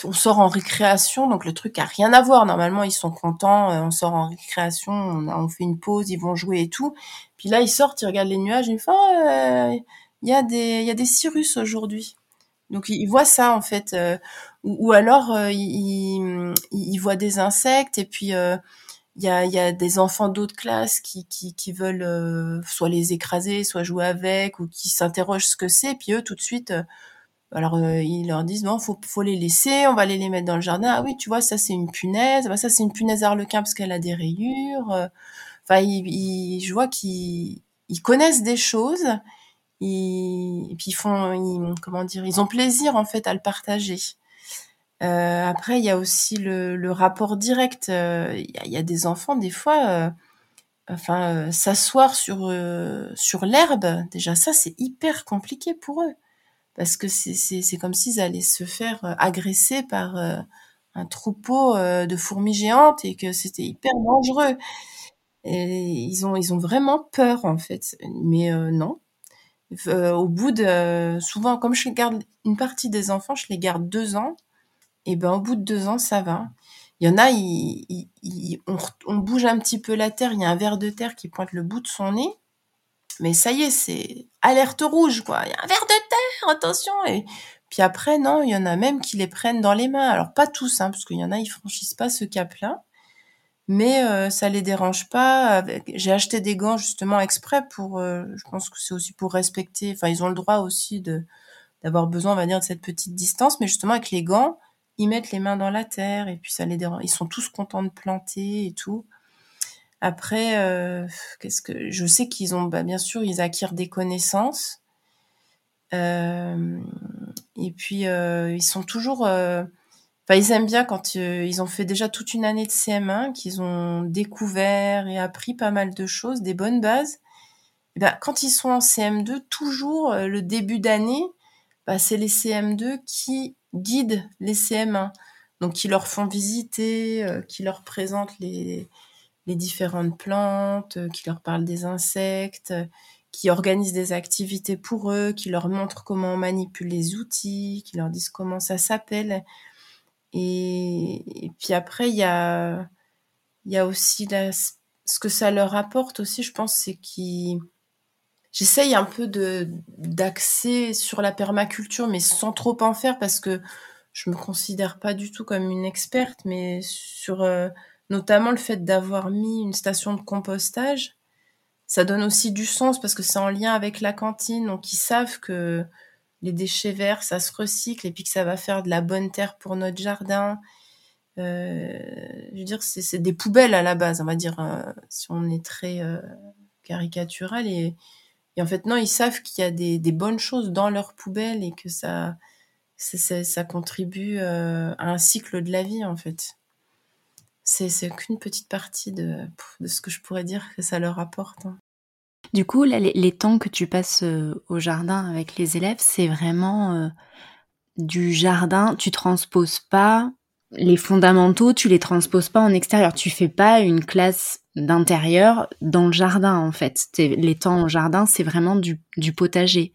on sort en récréation, donc le truc a rien à voir. Normalement, ils sont contents, euh, on sort en récréation, on, on, fait une pause, ils vont jouer et tout. Puis là, ils sortent, ils regardent les nuages, ils font, oh, il y a des, il y a des cirrus aujourd'hui. Donc ils, voient ça en fait, euh, ou, ou, alors euh, ils, ils, voient des insectes et puis il y a, y a, des enfants d'autres classes qui, qui, qui veulent euh, soit les écraser, soit jouer avec, ou qui s'interrogent ce que c'est, puis eux tout de suite, euh, alors euh, ils leur disent non, faut, faut les laisser, on va aller les mettre dans le jardin. Ah oui, tu vois, ça c'est une punaise, bah, ça c'est une punaise arlequin parce qu'elle a des rayures. Enfin, ils, je vois qu'ils ils connaissent des choses, ils, et puis ils font, ils, comment dire, ils ont plaisir en fait à le partager. Euh, après, il y a aussi le, le rapport direct. Euh, il y, a des enfants, des fois, euh, enfin, s'asseoir sur sur l'herbe, déjà ça, c'est hyper compliqué pour eux, parce que c'est comme s'ils allaient se faire agresser par un troupeau de fourmis géantes et que c'était hyper dangereux. Et ils ont ils ont vraiment peur en fait, mais non. au bout de souvent, comme je garde une partie des enfants, je les garde deux ans et ben au bout de deux ans, ça va. Il y en a, on, bouge un petit peu la terre, il y a un ver de terre qui pointe le bout de son nez, mais ça y est, c'est alerte rouge, quoi. Il y a un ver de terre, attention. Et puis après, non, il y en a même qui les prennent dans les mains. Alors pas tous, hein, parce qu'il y en a, ils franchissent pas ce cap-là, mais euh, ça les dérange pas. J'ai acheté des gants justement exprès pour, euh, je pense que c'est aussi pour respecter. Enfin, ils ont le droit aussi d'avoir besoin, on va dire, de cette petite distance, mais justement avec les gants ils mettent les mains dans la terre et puis ça les dérange. Ils sont tous contents de planter et tout. Après, euh, qu'est-ce que je sais qu'ils ont, bah, bien sûr, ils acquièrent des connaissances. Euh, et puis euh, ils sont toujours, enfin ils aiment bien quand ils ont fait déjà toute une année de CM1, qu'ils ont découvert et appris pas mal de choses, des bonnes bases. bah, quand ils sont en CM2, toujours le début d'année, bah, c'est les CM2 qui guident les CM1. Donc, qui leur font visiter, qui leur présentent les, différentes plantes, qui leur parlent des insectes, qui organisent des activités pour eux, qui leur montrent comment on manipule les outils, qui leur disent comment ça s'appelle. Et, puis après, il y a aussi ce que ça leur apporte aussi, je pense, c'est qu'ils... J'essaye un peu de d'axer sur la permaculture, mais sans trop en faire parce que je me considère pas du tout comme une experte, mais sur euh, notamment le fait d'avoir mis une station de compostage ça donne aussi du sens parce que c'est en lien avec la cantine. Donc, ils savent que les déchets verts, ça se recycle et puis que ça va faire de la bonne terre pour notre jardin. Euh, je veux dire, c'est des poubelles à la base, on va dire, euh, si on est très euh, caricatural. Et, en fait, non, ils savent qu'il y a des, bonnes choses dans leurs poubelles et que ça, ça contribue à un cycle de la vie, en fait c'est qu'une petite partie de, ce que je pourrais dire que ça leur apporte. Hein. Du coup, les, temps que tu passes euh, au jardin avec les élèves, c'est vraiment euh, du jardin. Tu transposes pas les fondamentaux, tu les transposes pas en extérieur. Tu fais pas une classe d'intérieur dans le jardin, en fait. Les temps au jardin, c'est vraiment du, potager.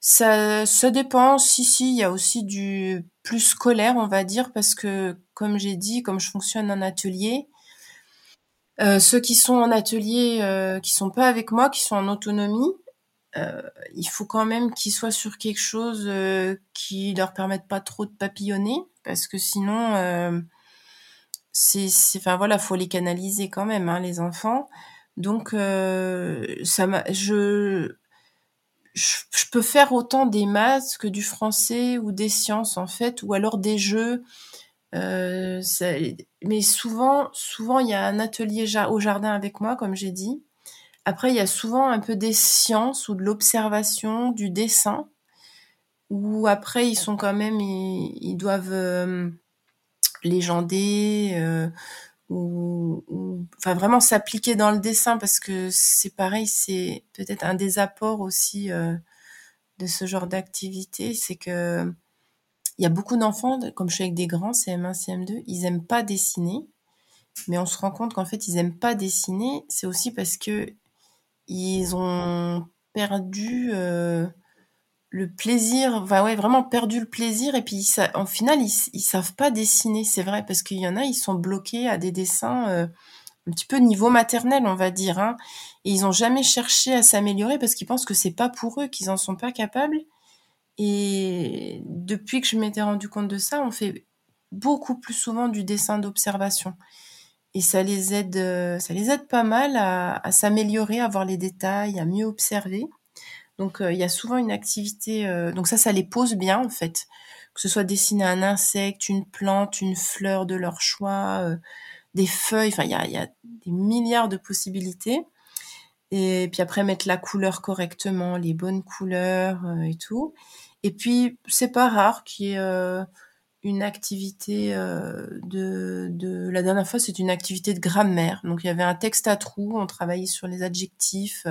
Ça, ça dépend. Si, si, il y a aussi du plus scolaire, on va dire, parce que, comme j'ai dit, comme je fonctionne en atelier, euh, ceux qui sont en atelier, euh, qui sont pas avec moi, qui sont en autonomie, euh, il faut quand même qu'ils soient sur quelque chose qui leur permette pas trop de papillonner, parce que sinon, euh, c'est, enfin voilà, faut les canaliser quand même, hein, les enfants. Donc, ça m'a, je, je, peux faire autant des maths que du français ou des sciences en fait, ou alors des jeux. Euh, mais souvent, souvent il y a un atelier au jardin avec moi, comme j'ai dit. Après, il y a souvent un peu des sciences ou de l'observation, du dessin. Ou après, ils sont quand même, ils, doivent euh, légender, euh, ou, enfin vraiment s'appliquer dans le dessin parce que c'est pareil, c'est peut-être un des apports aussi euh, de ce genre d'activité, c'est que il y a beaucoup d'enfants, comme je suis avec des grands CM1, CM2, ils aiment pas dessiner, mais on se rend compte qu'en fait ils aiment pas dessiner, c'est aussi parce que ils ont perdu euh, le plaisir, enfin ouais, vraiment perdu le plaisir et puis ça, en final ils, ils savent pas dessiner, c'est vrai parce qu'il y en a ils sont bloqués à des dessins euh, un petit peu niveau maternel on va dire, hein, et ils ont jamais cherché à s'améliorer parce qu'ils pensent que c'est pas pour eux, qu'ils en sont pas capables. Et depuis que je m'étais rendu compte de ça, on fait beaucoup plus souvent du dessin d'observation et ça les aide, euh, ça les aide pas mal à, à s'améliorer, à voir les détails, à mieux observer. Donc euh, il y a souvent une activité, euh, donc ça, ça les pose bien en fait, que ce soit dessiner un insecte, une plante, une fleur de leur choix, euh, des feuilles, enfin il y a, des milliards de possibilités. Et puis après mettre la couleur correctement, les bonnes couleurs et tout. Et puis c'est pas rare qu'il y ait une activité de, de, la dernière fois c'est une activité de grammaire. Donc il y avait un texte à trous, on travaillait sur les adjectifs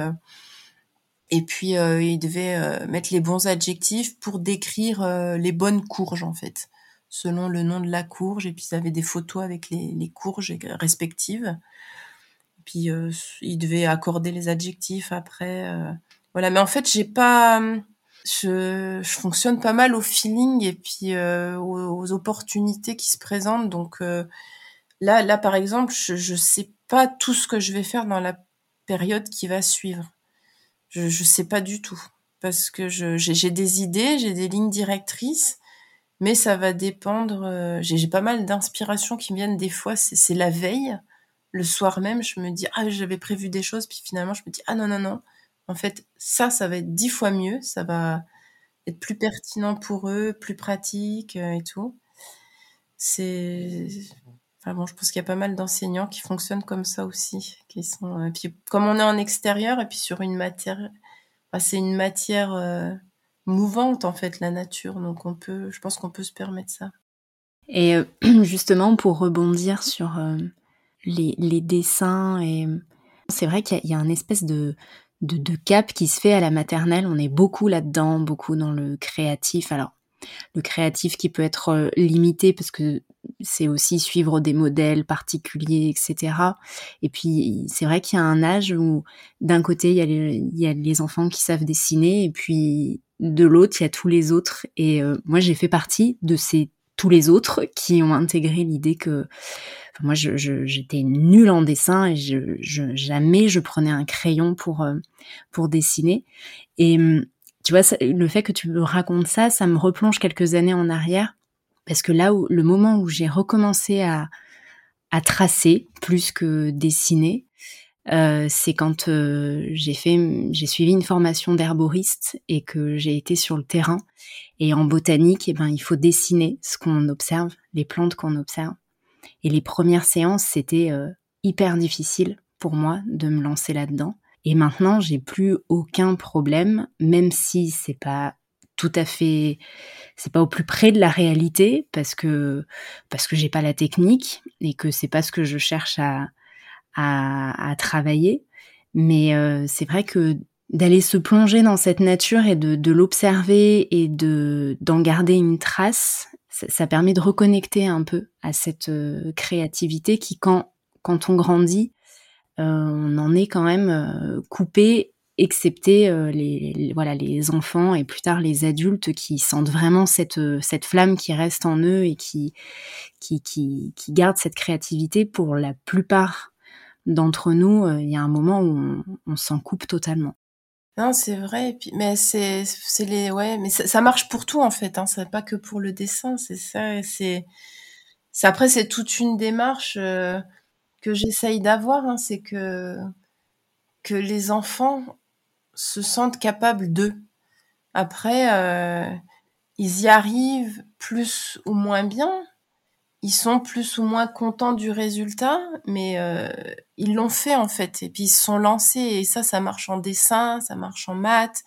et puis, euh, il devait euh, mettre les bons adjectifs pour décrire euh, les bonnes courges, en fait, selon le nom de la courge. Et puis, ils avaient des photos avec les, les courges respectives. Et puis, il devait accorder les adjectifs après. voilà, mais en fait, j'ai pas... Je, je, fonctionne pas mal au feeling et puis aux, aux, opportunités qui se présentent. Donc là, là, par exemple, je, je sais pas tout ce que je vais faire dans la période qui va suivre. Je, je sais pas du tout. Parce que j'ai des idées, j'ai des lignes directrices, mais ça va dépendre. Euh, j'ai pas mal d'inspirations qui viennent des fois, c'est la veille. Le soir même, je me dis, ah, j'avais prévu des choses, puis finalement, je me dis, ah non, non, non. En fait, ça, ça va être dix fois mieux, ça va être plus pertinent pour eux, plus pratique euh, et tout. C'est Enfin bon, je pense qu'il y a pas mal d'enseignants qui fonctionnent comme ça aussi, qui sont. Euh, puis comme on est en extérieur et puis sur une matière, c'est une matière euh, mouvante en fait la nature, donc on peut, je pense qu'on peut se permettre ça. Et euh, justement pour rebondir sur les, les, dessins et c'est vrai qu'il y, a une espèce de de, de cap qui se fait à la maternelle. On est beaucoup là-dedans, beaucoup dans le créatif. Alors, le créatif qui peut être euh, limité parce que c'est aussi suivre des modèles particuliers, etc. Et puis, c'est vrai qu'il y a un âge où, d'un côté, il y, a les, il y a les enfants qui savent dessiner, et puis de l'autre, il y a tous les autres. Et euh, moi, j'ai fait partie de ces tous les autres qui ont intégré l'idée que moi, j'étais je, nulle en dessin et jamais je prenais un crayon pour euh, pour dessiner. Et hum, tu vois, le fait que tu me racontes ça, ça me replonge quelques années en arrière parce que là où le moment où j'ai recommencé à, à tracer plus que dessiner, euh, c'est quand euh, j'ai fait, j'ai suivi une formation d'herboriste et que j'ai été sur le terrain. Et en botanique, eh ben, il faut dessiner ce qu'on observe, les plantes qu'on observe. Et les premières séances, c'était euh, hyper difficile pour moi de me lancer là-dedans. Et maintenant, j'ai plus aucun problème, même si c'est pas tout à fait c'est pas au plus près de la réalité parce que parce que j'ai pas la technique et que c'est pas ce que je cherche à à, à travailler. Mais euh, c'est vrai que d'aller se plonger dans cette nature et de, de l'observer et de d'en garder une trace ça, ça, permet de reconnecter un peu à cette euh, créativité qui quand quand on grandit on en est quand même euh, coupé excepté euh, les, voilà les enfants et plus tard les adultes qui sentent vraiment cette euh, cette flamme qui reste en eux et qui qui qui, qui gardent cette créativité. Pour la plupart d'entre nous euh, il y a un moment où on, s'en coupe totalement. Non c'est vrai et puis mais c'est c'est les ouais mais ça, marche pour tout en fait hein. C'est pas que pour le dessin c'est ça c'est après c'est toute une démarche euh, que j'essaye d'avoir hein, c'est que que les enfants se sentent capables d'eux. Après, euh, ils y arrivent plus ou moins bien, ils sont plus ou moins contents du résultat, mais euh, ils l'ont fait en fait, et puis ils se sont lancés, et ça, ça marche en dessin, ça marche en maths,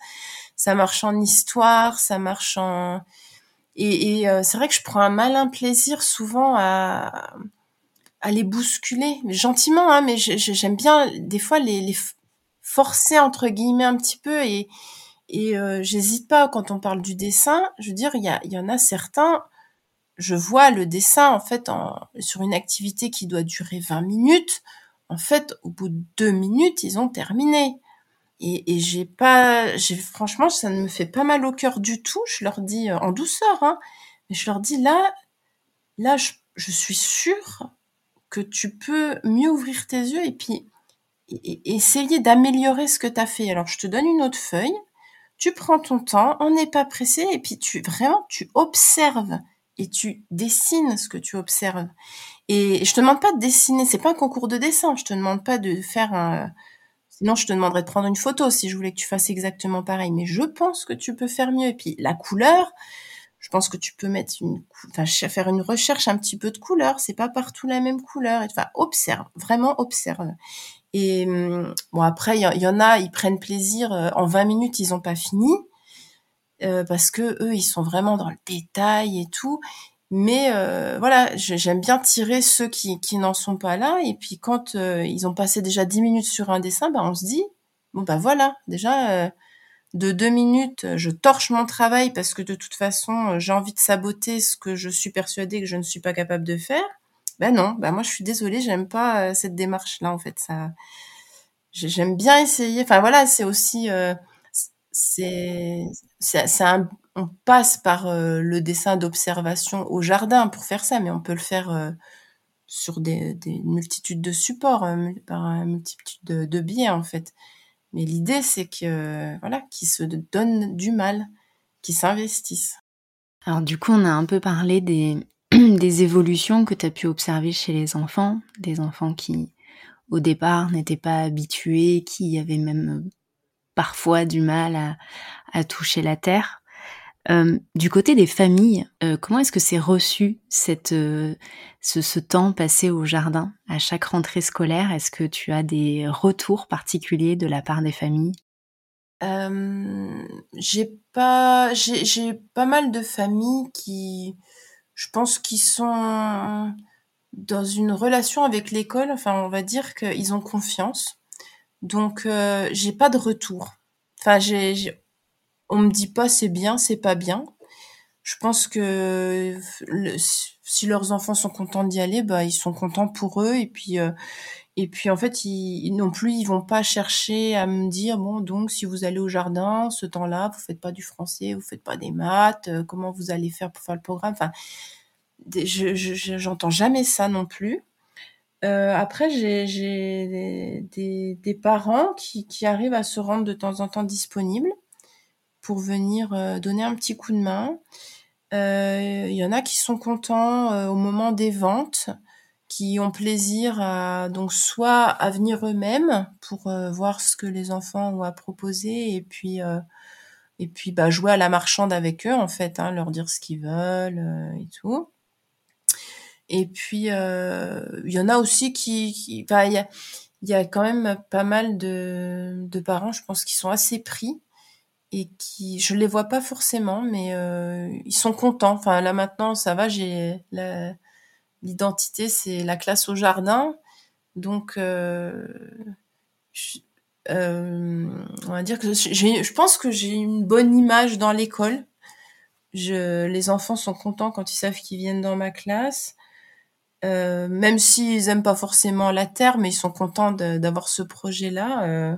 ça marche en histoire, ça marche en... Et, euh, c'est vrai que je prends un malin plaisir souvent à, à les bousculer, gentiment, hein, mais j'aime bien des fois les, les forcer entre guillemets un petit peu et et euh, j'hésite pas quand on parle du dessin. Je veux dire, il y, y en a certains. Je vois le dessin en fait en, sur une activité qui doit durer 20 minutes. En fait, au bout de deux minutes, ils ont terminé. Et, et j'ai pas, j'ai franchement, ça ne me fait pas mal au cœur du tout. Je leur dis euh, en douceur, hein, mais je leur dis là, là, je, je suis sûre que tu peux mieux ouvrir tes yeux et puis essayer d'améliorer ce que tu as fait. Alors, je te donne une autre feuille, tu prends ton temps, on n'est pas pressé, et puis tu vraiment, tu observes et tu dessines ce que tu observes. Et je te demande pas de dessiner, c'est pas un concours de dessin, je te demande pas de faire un... Sinon, je te demanderais de prendre une photo si je voulais que tu fasses exactement pareil. Mais je pense que tu peux faire mieux. Et puis, la couleur, je pense que tu peux mettre une, enfin, faire une recherche un petit peu de couleur. C'est pas partout la même couleur. Enfin, observe, vraiment observe. Et hum, bon, après, il y, en a, ils prennent plaisir. Euh, en 20 minutes, ils ont pas fini. Euh, parce que eux, ils sont vraiment dans le détail et tout. Mais euh, voilà, j'aime bien tirer ceux qui, n'en sont pas là. Et puis quand ils ont passé déjà 10 minutes sur un dessin, bah, on se dit, bon bah voilà, déjà de deux minutes, je torche mon travail parce que de toute façon, j'ai envie de saboter ce que je suis persuadée que je ne suis pas capable de faire. Ben non, ben moi je suis désolée, j'aime pas euh, cette démarche-là en fait. Ça, j'aime bien essayer. Enfin voilà, c'est aussi, euh, c'est, un, on passe par euh, le dessin d'observation au jardin pour faire ça, mais on peut le faire sur des, des, multitudes de supports, par une multitude de, de biais en fait. Mais l'idée c'est que voilà, qu'ils se donnent du mal, qu'ils s'investissent. Alors du coup, on a un peu parlé des, évolutions que tu as pu observer chez les enfants, des enfants qui au départ n'étaient pas habitués, qui avaient même euh, parfois du mal à toucher la terre. Euh, du côté des familles, euh, comment est-ce que c'est reçu euh, ce, temps passé au jardin à chaque rentrée scolaire? Est-ce que tu as des retours particuliers de la part des familles? J'ai pas, j'ai pas mal de familles qui je pense qu'ils sont dans une relation avec l'école. Enfin, on va dire qu'ils ont confiance. Donc j'ai pas de retour. Enfin, j'ai, on me dit pas c'est bien, c'est pas bien. Je pense que si leurs enfants sont contents d'y aller, bah ils sont contents pour eux et puis euh, et puis en fait ils, non plus ils vont pas chercher à me dire bon donc si vous allez au jardin ce temps-là vous faites pas du français, vous faites pas des maths, euh, comment vous allez faire pour faire le programme? Enfin, je j'entends jamais ça non plus. Euh, après, j'ai des, parents qui, arrivent à se rendre de temps en temps disponibles pour venir euh, donner un petit coup de main. Euh, il y en a qui sont contents au moment des ventes, qui ont plaisir à donc soit à venir eux-mêmes pour voir ce que les enfants ont à proposer et puis et puis bah jouer à la marchande avec eux en fait, hein, leur dire ce qu'ils veulent et tout. Et puis, euh, il y en a aussi qui... il y a, y a quand même pas mal de parents, je pense, qui sont assez pris et qui... Je les vois pas forcément, mais euh, ils sont contents. Enfin, là, maintenant, ça va, j'ai... L'identité, c'est la classe au jardin. Donc, euh, euh, on va dire que je pense que j'ai une bonne image dans l'école. Je, les enfants sont contents quand ils savent qu'ils viennent dans ma classe. Euh, même s'ils aiment pas forcément la terre, mais ils sont contents d'avoir ce projet-là. Euh,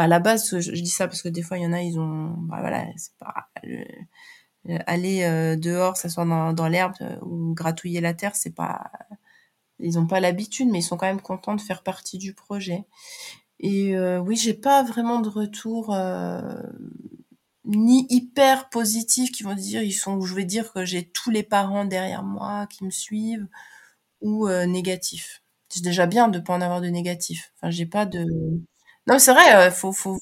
à la base, je, dis ça parce que des fois, il y en a, ils ont, bah voilà, c'est pas aller euh, dehors, s'asseoir dans, dans l'herbe ou gratouiller la terre, c'est pas, ils ont pas l'habitude, mais ils sont quand même contents de faire partie du projet. Et oui, j'ai pas vraiment de retour ni hyper positif qui vont dire ils sont, je vais dire que j'ai tous les parents derrière moi qui me suivent ou euh, négatif. C'est déjà bien de pas en avoir de négatif. Enfin, j'ai pas de. Non, c'est vrai. Euh, faut, faut.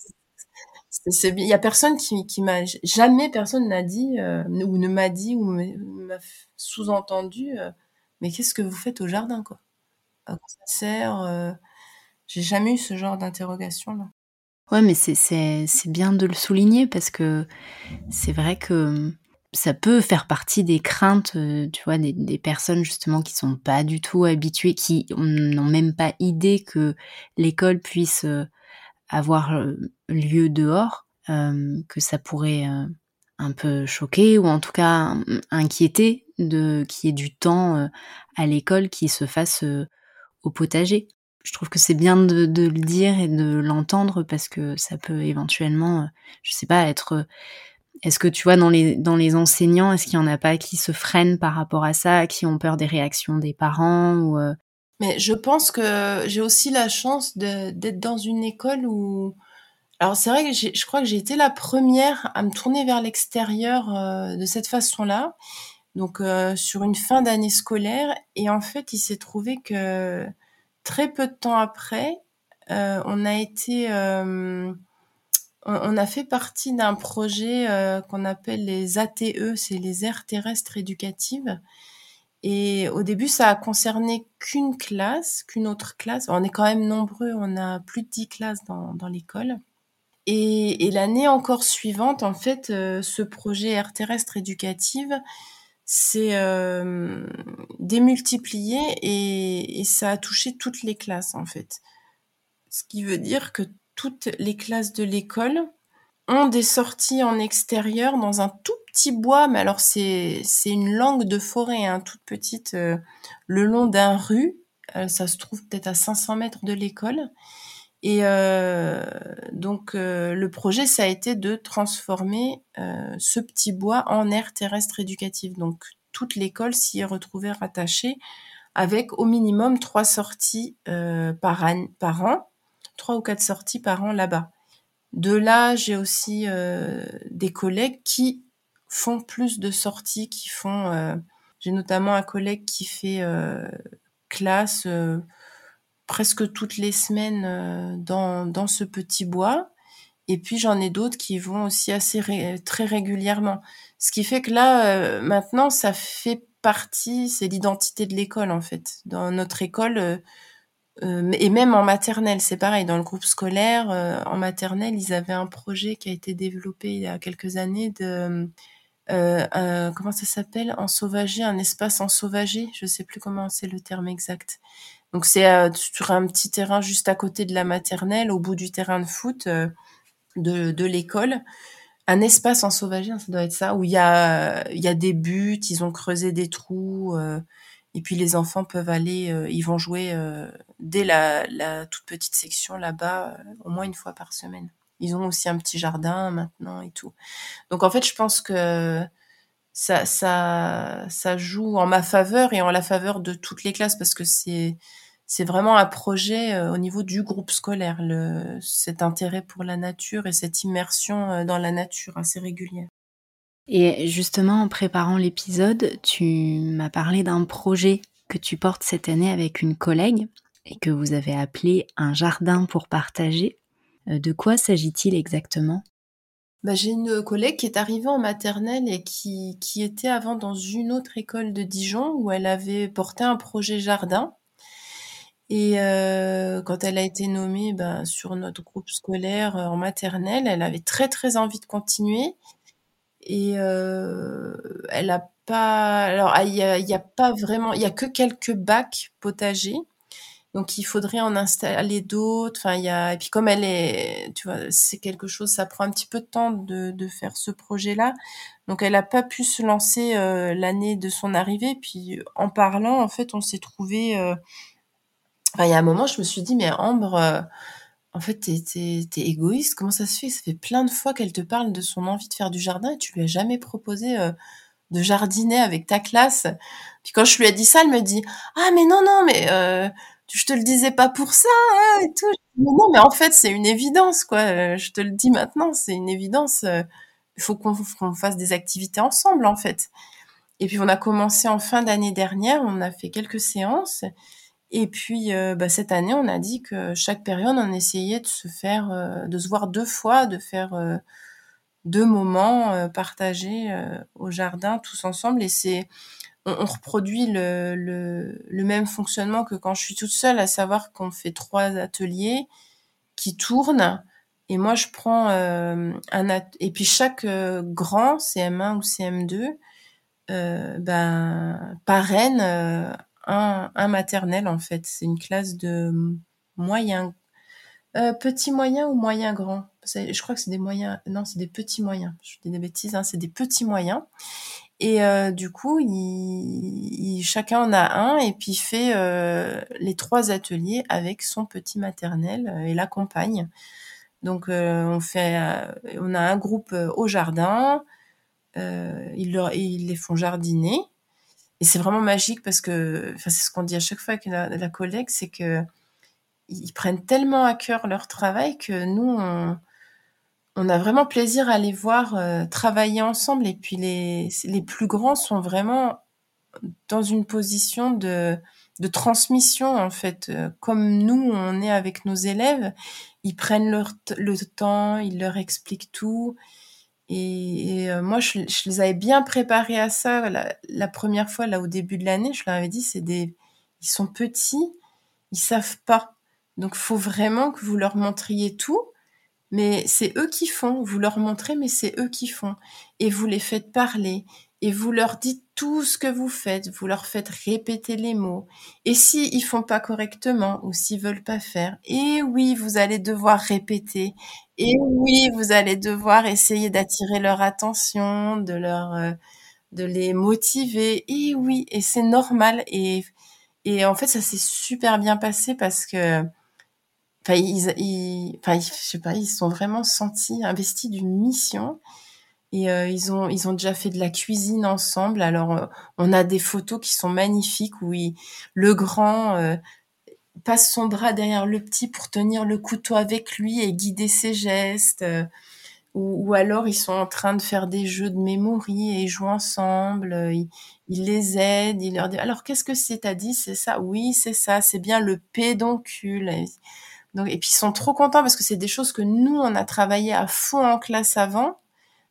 Il y a personne qui, qui m'a jamais personne n'a dit euh, ou ne m'a dit ou m'a sous-entendu. mais qu'est-ce que vous faites au jardin, quoi? À quoi ça sert J'ai jamais eu ce genre d'interrogation là. Ouais, mais c'est bien de le souligner parce que c'est vrai que ça peut faire partie des craintes, euh, tu vois, des, personnes justement qui sont pas du tout habituées, qui n'ont même pas idée que l'école puisse euh, avoir euh, lieu dehors, que ça pourrait un peu choquer ou en tout cas inquiéter de qu'il y ait du temps à l'école qui se fasse au potager. Je trouve que c'est bien de, le dire et de l'entendre parce que ça peut éventuellement, je sais pas, être est-ce que tu vois dans les dans les enseignants, est-ce qu'il y en a pas qui se freinent par rapport à ça, qui ont peur des réactions des parents ou euh? Mais je pense que j'ai aussi la chance d'être dans une école où alors c'est vrai que je crois que j'ai été la première à me tourner vers l'extérieur euh, de cette façon-là. Donc euh, sur une fin d'année scolaire et en fait, il s'est trouvé que très peu de temps après, on a été on a fait partie d'un projet euh, qu'on appelle les ATE, c'est les aires terrestres éducatives. Et au début, ça a concerné qu'une classe, qu'une autre classe. On est quand même nombreux, on a plus de 10 classes dans, l'école. Et, l'année encore suivante, en fait, euh, ce projet aires terrestres éducatives s'est euh, démultiplié et, et ça a touché toutes les classes, en fait. Ce qui veut dire que toutes les classes de l'école ont des sorties en extérieur dans un tout petit bois, mais alors c'est une langue de forêt, hein, toute petite, euh, le long d'un rue. Euh, ça se trouve peut-être à 500 mètres de l'école. Et euh, donc le projet, ça a été de transformer ce petit bois en aire terrestre éducative. Donc toute l'école s'y est retrouvée rattachée avec au minimum trois sorties par, an, trois ou quatre sorties par an là-bas. De là, j'ai aussi des collègues qui font plus de sorties, qui font. Euh, j'ai notamment un collègue qui fait euh, classe presque toutes les semaines dans, dans ce petit bois. Et puis j'en ai d'autres qui vont aussi assez très régulièrement. Ce qui fait que là, maintenant, ça fait partie, c'est l'identité de l'école en fait. Dans notre école, euh, et même en maternelle, c'est pareil. Dans le groupe scolaire, euh, en maternelle, ils avaient un projet qui a été développé il y a quelques années de euh, comment ça s'appelle? Ensauvagé, un espace ensauvagé, je sais plus comment c'est le terme exact. Donc c'est euh, sur un petit terrain juste à côté de la maternelle, au bout du terrain de foot euh, de, de l'école, un espace ensauvagé, hein, ça doit être ça, où il y a y a des buts, ils ont creusé des trous. et puis les enfants peuvent aller, ils vont jouer dès la, la toute petite section là-bas, au moins une fois par semaine. Ils ont aussi un petit jardin maintenant et tout. Donc en fait, je pense que ça, ça, joue en ma faveur et en la faveur de toutes les classes parce que c'est, c'est vraiment un projet euh, au niveau du groupe scolaire, cet intérêt pour la nature et cette immersion euh, dans la nature assez régulière. Et justement, en préparant l'épisode, tu m'as parlé d'un projet que tu portes cette année avec une collègue et que vous avez appelé un jardin pour partager. Euh, de quoi s'agit-il exactement? Bah, J'ai une collègue qui est arrivée en maternelle et qui, qui était avant dans une autre école de Dijon où elle avait porté un projet jardin. Et euh, quand elle a été nommée bah, sur notre groupe scolaire euh, en maternelle, elle avait très très envie de continuer. Et elle a pas. Alors il y a, a, pas vraiment. Il y a que quelques bacs potagers. Donc il faudrait en installer d'autres. Enfin, a et puis comme elle est, tu vois, c'est quelque chose, ça prend un petit peu de temps de, de faire ce projet-là. Donc elle a pas pu se lancer euh, l'année de son arrivée. Puis en parlant, en fait, on s'est trouvé. Euh... Il y a un moment, je me suis dit, mais Ambre, euh, en fait, t'es, égoïste. Comment ça se fait? Ça fait plein de fois qu'elle te parle de son envie de faire du jardin et tu lui as jamais proposé de jardiner avec ta classe. Puis quand je lui ai dit ça, elle me dit, ah mais non non, mais je te le disais pas pour ça hein, et tout. Mais non, mais en fait, c'est une évidence, quoi. Euh, je te le dis maintenant, c'est une évidence. Il euh, faut qu'on fasse des activités ensemble, en fait. Et puis, on a commencé en fin d'année dernière, on a fait quelques séances. Et puis, euh, bah, cette année, on a dit que chaque période, on essayait de se faire, de se voir deux fois, de faire deux moments partagés au jardin tous ensemble. Et c'est on, reproduit le, le, même fonctionnement que quand je suis toute seule, à savoir qu'on fait trois ateliers qui tournent. Et moi, je prends euh, un et puis chaque euh, grand CM1 ou CM2 euh, ben parraine euh, un, un maternel en fait. C'est une classe de moyen, petit moyen ou moyen grand. Je crois que c'est des moyens. Non, c'est des petits moyens. Je dis des bêtises. Hein, c'est des petits moyens. Et euh, du coup, il, chacun en a un et puis fait euh, les trois ateliers avec son petit maternel euh, et l'accompagne. Donc on fait, on a un groupe au jardin, ils, leur, les font jardiner et c'est vraiment magique parce que, enfin c'est ce qu'on dit à chaque fois avec la, la collègue, c'est que ils prennent tellement à cœur leur travail que nous on, on a vraiment plaisir à les voir euh, travailler ensemble. Et puis les, les plus grands sont vraiment dans une position de, de transmission, en fait. Euh, comme nous, on est avec nos élèves, ils prennent leur le temps, ils leur expliquent tout. Et, euh, moi, je, les avais bien préparés à ça la, première fois, là, au début de l'année. Je leur avais dit, c'est des, ils sont petits, ils savent pas. Donc, faut vraiment que vous leur montriez tout mais c'est eux qui font, vous leur montrez, mais c'est eux qui font. Et vous les faites parler, et vous leur dites tout ce que vous faites, vous leur faites répéter les mots. Et si ils font pas correctement, ou s'ils veulent pas faire, et oui, vous allez devoir répéter. Et oui, vous allez devoir essayer d'attirer leur attention, de leur, euh, de les motiver. Et oui, et c'est normal. Et, et en fait, ça s'est super bien passé parce que, enfin ils, ils, enfin je sais pas, ils sont vraiment sentis investis d'une mission et euh, ils ont ils ont déjà fait de la cuisine ensemble. Alors euh, on a des photos qui sont magnifiques où le grand euh, passe son bras derrière le petit pour tenir le couteau avec lui et guider ses gestes. Ou, ou, alors ils sont en train de faire des jeux de mémoire et ils jouent ensemble. Ils, ils les aident, ils leur disent alors qu'est-ce que c'est? T'as dit c'est ça Oui c'est ça, c'est bien le pédoncule puis ils sont trop contents parce que c'est des choses que nous, on a travaillé à fond en classe avant.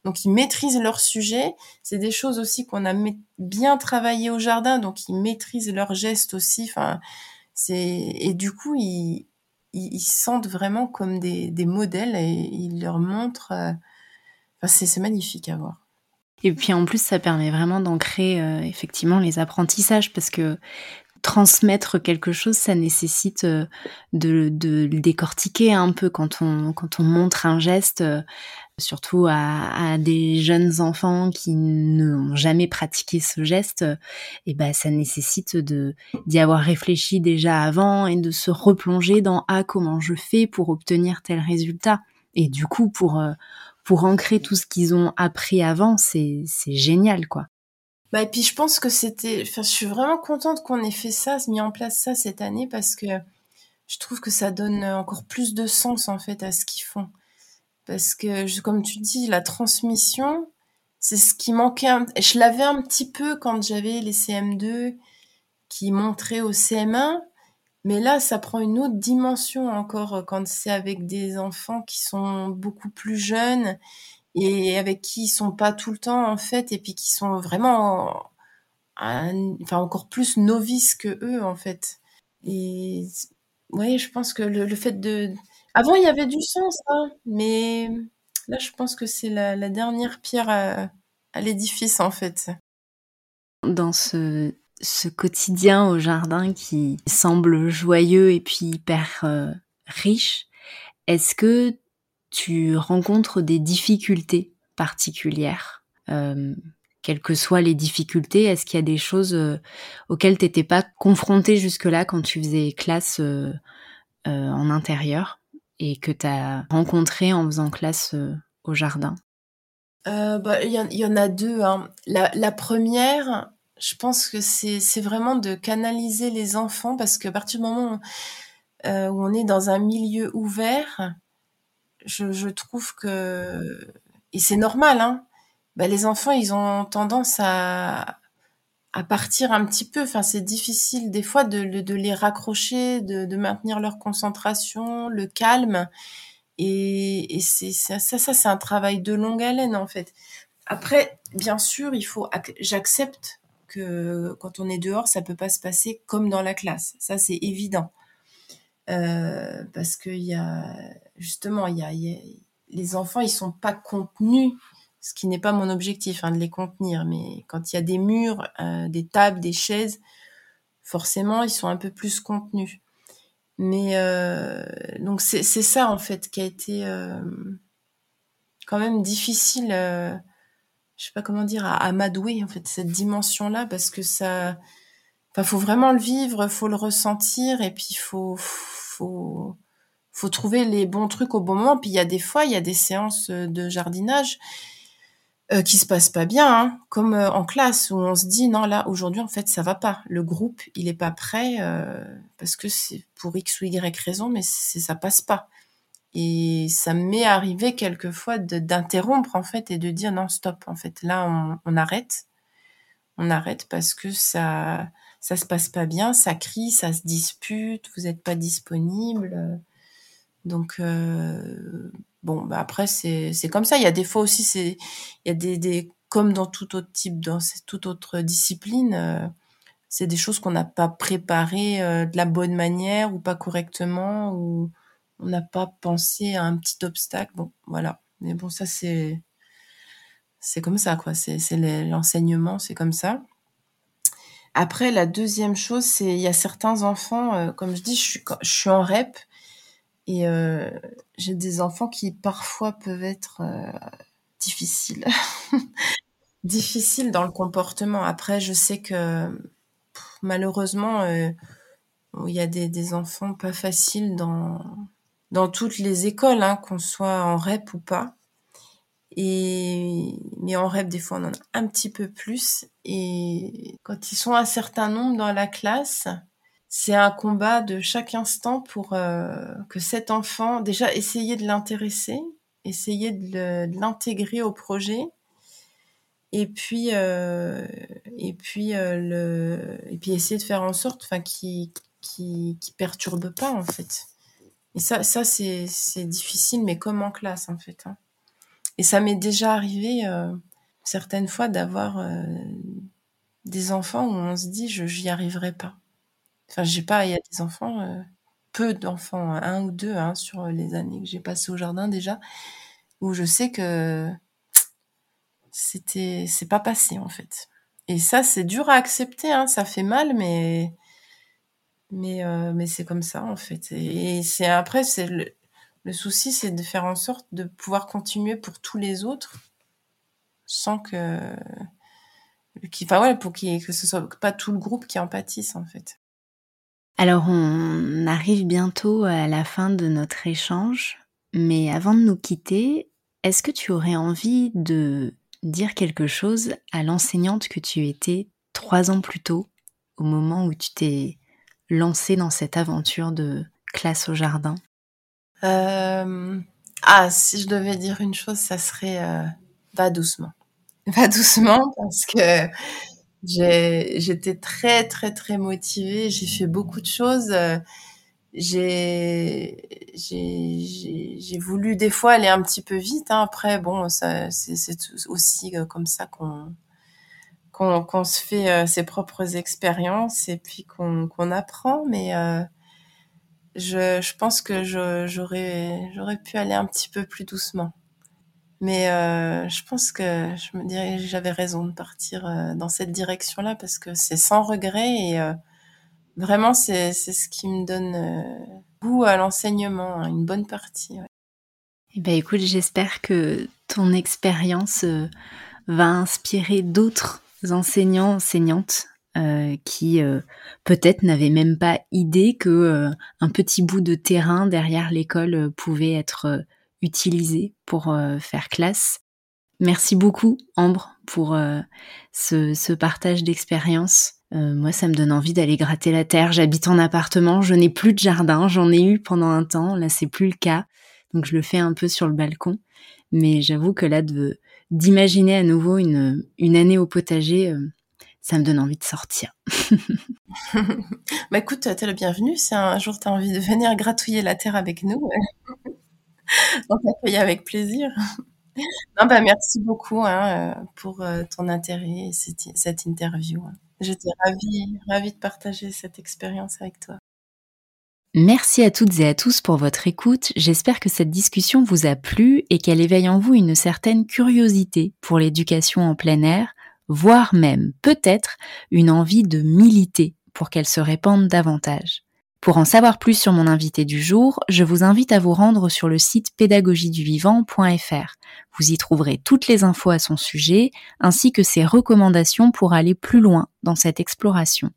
Donc ils maîtrisent leur sujet. C'est des choses aussi qu'on a bien travaillé au jardin, donc ils maîtrisent leurs gestes aussi. Enfin, et du coup ils, ils, sentent vraiment comme des, des modèles et ils leur montrent. Euh, enfin, c'est magnifique à voir. Et puis en plus, ça permet vraiment d'ancrer euh, effectivement les apprentissages parce que transmettre quelque chose, ça nécessite euh, de, le décortiquer un peu quand on, montre un geste, euh, surtout à, des jeunes enfants qui n'ont jamais pratiqué ce geste, et ben ça nécessite d'y avoir réfléchi déjà avant et de se replonger dans ah comment je fais pour obtenir tel résultat. Et du coup pour pour ancrer tout ce qu'ils ont appris avant, c'est génial quoi. Bah, et puis je pense que c'était, enfin, je suis vraiment contente qu'on ait fait ça, mis en place ça cette année parce que je trouve que ça donne encore plus de sens en fait à ce qu'ils font. Parce que, comme tu dis, la transmission, c'est ce qui manquait. Je l'avais un petit peu quand j'avais les CM2 qui montraient au CM1, mais là, ça prend une autre dimension encore quand c'est avec des enfants qui sont beaucoup plus jeunes et avec qui ils sont pas tout le temps en fait et puis qui sont vraiment enfin encore plus novices que eux en fait. Et ouais je pense que le, fait de avant il y avait du sens hein, mais là je pense que c'est la, dernière pierre à, l'édifice en fait. Dans ce ce quotidien au jardin qui semble joyeux et puis hyper euh, riche, est-ce que tu rencontres des difficultés particulières euh, quelles que soient les difficultés, est-ce qu'il y a des choses euh, auxquelles tu n'étais pas confrontée jusque-là quand tu faisais classe euh, en intérieur et que tu as rencontré en faisant classe au jardin? Bah, Il y, en a deux. Hein. La, première, je pense que c'est vraiment de canaliser les enfants parce qu'à partir du moment où on est dans un milieu ouvert, je, trouve que et c'est normal, hein. Bah, les enfants, ils ont tendance à à partir un petit peu. Enfin, c'est difficile des fois de, les raccrocher, de, maintenir leur concentration, le calme. Et, et c'est ça, ça, ça c'est un travail de longue haleine en fait. Après, bien sûr, il faut. J'accepte que quand on est dehors, ça peut pas se passer comme dans la classe. Ça, c'est évident. Euh, parce qu'il y a justement, il y a, les enfants, ils sont pas contenus, ce qui n'est pas mon objectif hein, de les contenir. Mais quand il y a des murs, euh, des tables, des chaises, forcément, ils sont un peu plus contenus. Mais euh, donc c'est ça en fait qui a été euh, quand même difficile. Euh, je sais pas comment dire à, à m'adouer en fait cette dimension là parce que ça, enfin faut vraiment le vivre, faut le ressentir et puis faut faut faut trouver les bons trucs au bon moment. Puis il y a des fois, il y a des séances euh, de jardinage euh, qui se passent pas bien, hein, comme euh, en classe où on se dit non là aujourd'hui en fait ça va pas. Le groupe il est pas prêt euh, parce que c'est pour x ou y raison, mais ça passe pas. Et ça m'est arrivé quelquefois d'interrompre en fait et de dire non stop en fait là on arrête, on arrête parce que ça ça se passe pas bien, ça crie, ça se dispute, vous êtes pas disponible. Donc euh, bon, bah après c'est comme ça. Il y a des fois aussi c'est il y a des, des comme dans tout autre type dans toute autre discipline, euh, c'est des choses qu'on n'a pas préparées euh, de la bonne manière ou pas correctement ou on n'a pas pensé à un petit obstacle. Bon, voilà. Mais bon, ça c'est c'est comme ça quoi. C'est l'enseignement, c'est comme ça. Après, la deuxième chose, c'est il y a certains enfants, comme je dis, je suis, en rep et euh, j'ai des enfants qui parfois peuvent être euh, difficiles. difficiles dans le comportement. Après, je sais que malheureusement, euh, il y a des, des, enfants pas faciles dans, dans toutes les écoles, hein, qu'on soit en REP ou pas. Et, mais en REP, des fois, on en a un petit peu plus. Et quand ils sont un certain nombre dans la classe, c'est un combat de chaque instant pour euh, que cet enfant, déjà, essayer de l'intéresser, essayer de l'intégrer au projet, et puis euh, et puis euh, le et puis essayer de faire en sorte, enfin, qui qui qui perturbe pas en fait. Et ça ça c'est c'est difficile, mais comme en classe en fait. Hein. Et ça m'est déjà arrivé certaines fois d'avoir des enfants où on se dit je j'y arriverai pas Enfin, j'ai pas, il y a des enfants, euh, peu d'enfants, hein, un ou deux, hein, sur les années que j'ai passées au jardin déjà, où je sais que c'était, c'est pas passé en fait. Et ça, c'est dur à accepter, hein, ça fait mal, mais mais euh, mais c'est comme ça en fait. Et, c'est après, c'est le, souci, c'est de faire en sorte de pouvoir continuer pour tous les autres, sans que enfin ouais, pour qu que ce soit pas tout le groupe qui en en fait. Alors on arrive bientôt à la fin de notre échange, mais avant de nous quitter, est-ce que tu aurais envie de dire quelque chose à l'enseignante que tu étais trois ans plus tôt, au moment où tu t'es lancée dans cette aventure de classe au jardin? Euh... Ah, si je devais dire une chose, ça serait euh, va doucement. Va doucement parce que j'étais très très très motivée. J'ai fait beaucoup de choses. J'ai voulu des fois aller un petit peu vite. Hein. Après, bon, c'est aussi euh, comme ça qu'on se fait euh, ses propres expériences et puis qu'on qu'on apprend. Mais euh, je, je pense que j'aurais pu aller un petit peu plus doucement. Mais euh, je pense que je me dirais j'avais raison de partir euh, dans cette direction-là parce que c'est sans regret et euh, vraiment c'est c'est ce qui me donne euh, goût à l'enseignement, hein, une bonne partie. Ouais. Eh ben écoute, j'espère que ton expérience euh, va inspirer d'autres enseignants, enseignantes euh, qui euh, peut-être n'avaient même pas idée que euh, un petit bout de terrain derrière l'école pouvait être utilisé pour faire classe. Merci beaucoup Ambre pour ce, ce, partage d'expérience. moi, ça me donne envie d'aller gratter la terre. J'habite en appartement, je n'ai plus de jardin, j'en ai eu pendant un temps, là c'est plus le cas, donc je le fais un peu sur le balcon. Mais j'avoue que là, de d'imaginer à nouveau une, une année au potager, ça me donne envie de sortir. bah écoute, t'es le bienvenu. Si un jour t'as envie de venir gratouiller la terre avec nous, on t'accueille avec plaisir. non, bah merci beaucoup hein, pour euh, ton intérêt et cette, cette interview. J'étais ravie, ravie de partager cette expérience avec toi. Merci à toutes et à tous pour votre écoute. J'espère que cette discussion vous a plu et qu'elle éveille en vous une certaine curiosité pour l'éducation en plein air voire même peut-être une envie de militer pour qu'elle se répande davantage. Pour en savoir plus sur mon invité du jour, je vous invite à vous rendre sur le site pédagogieduvivant.fr. Vous y trouverez toutes les infos à son sujet, ainsi que ses recommandations pour aller plus loin dans cette exploration.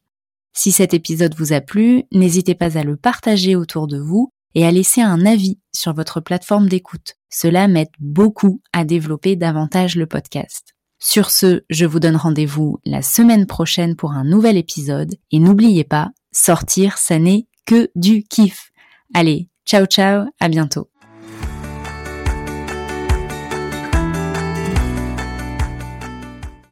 Si cet épisode vous a plu, n'hésitez pas à le partager autour de vous et à laisser un avis sur votre plateforme d'écoute. Cela m'aide beaucoup à développer davantage le podcast. Sur ce, je vous donne rendez-vous la semaine prochaine pour un nouvel épisode et n'oubliez pas, sortir, ça n'est que du kiff. Allez, ciao ciao, à bientôt.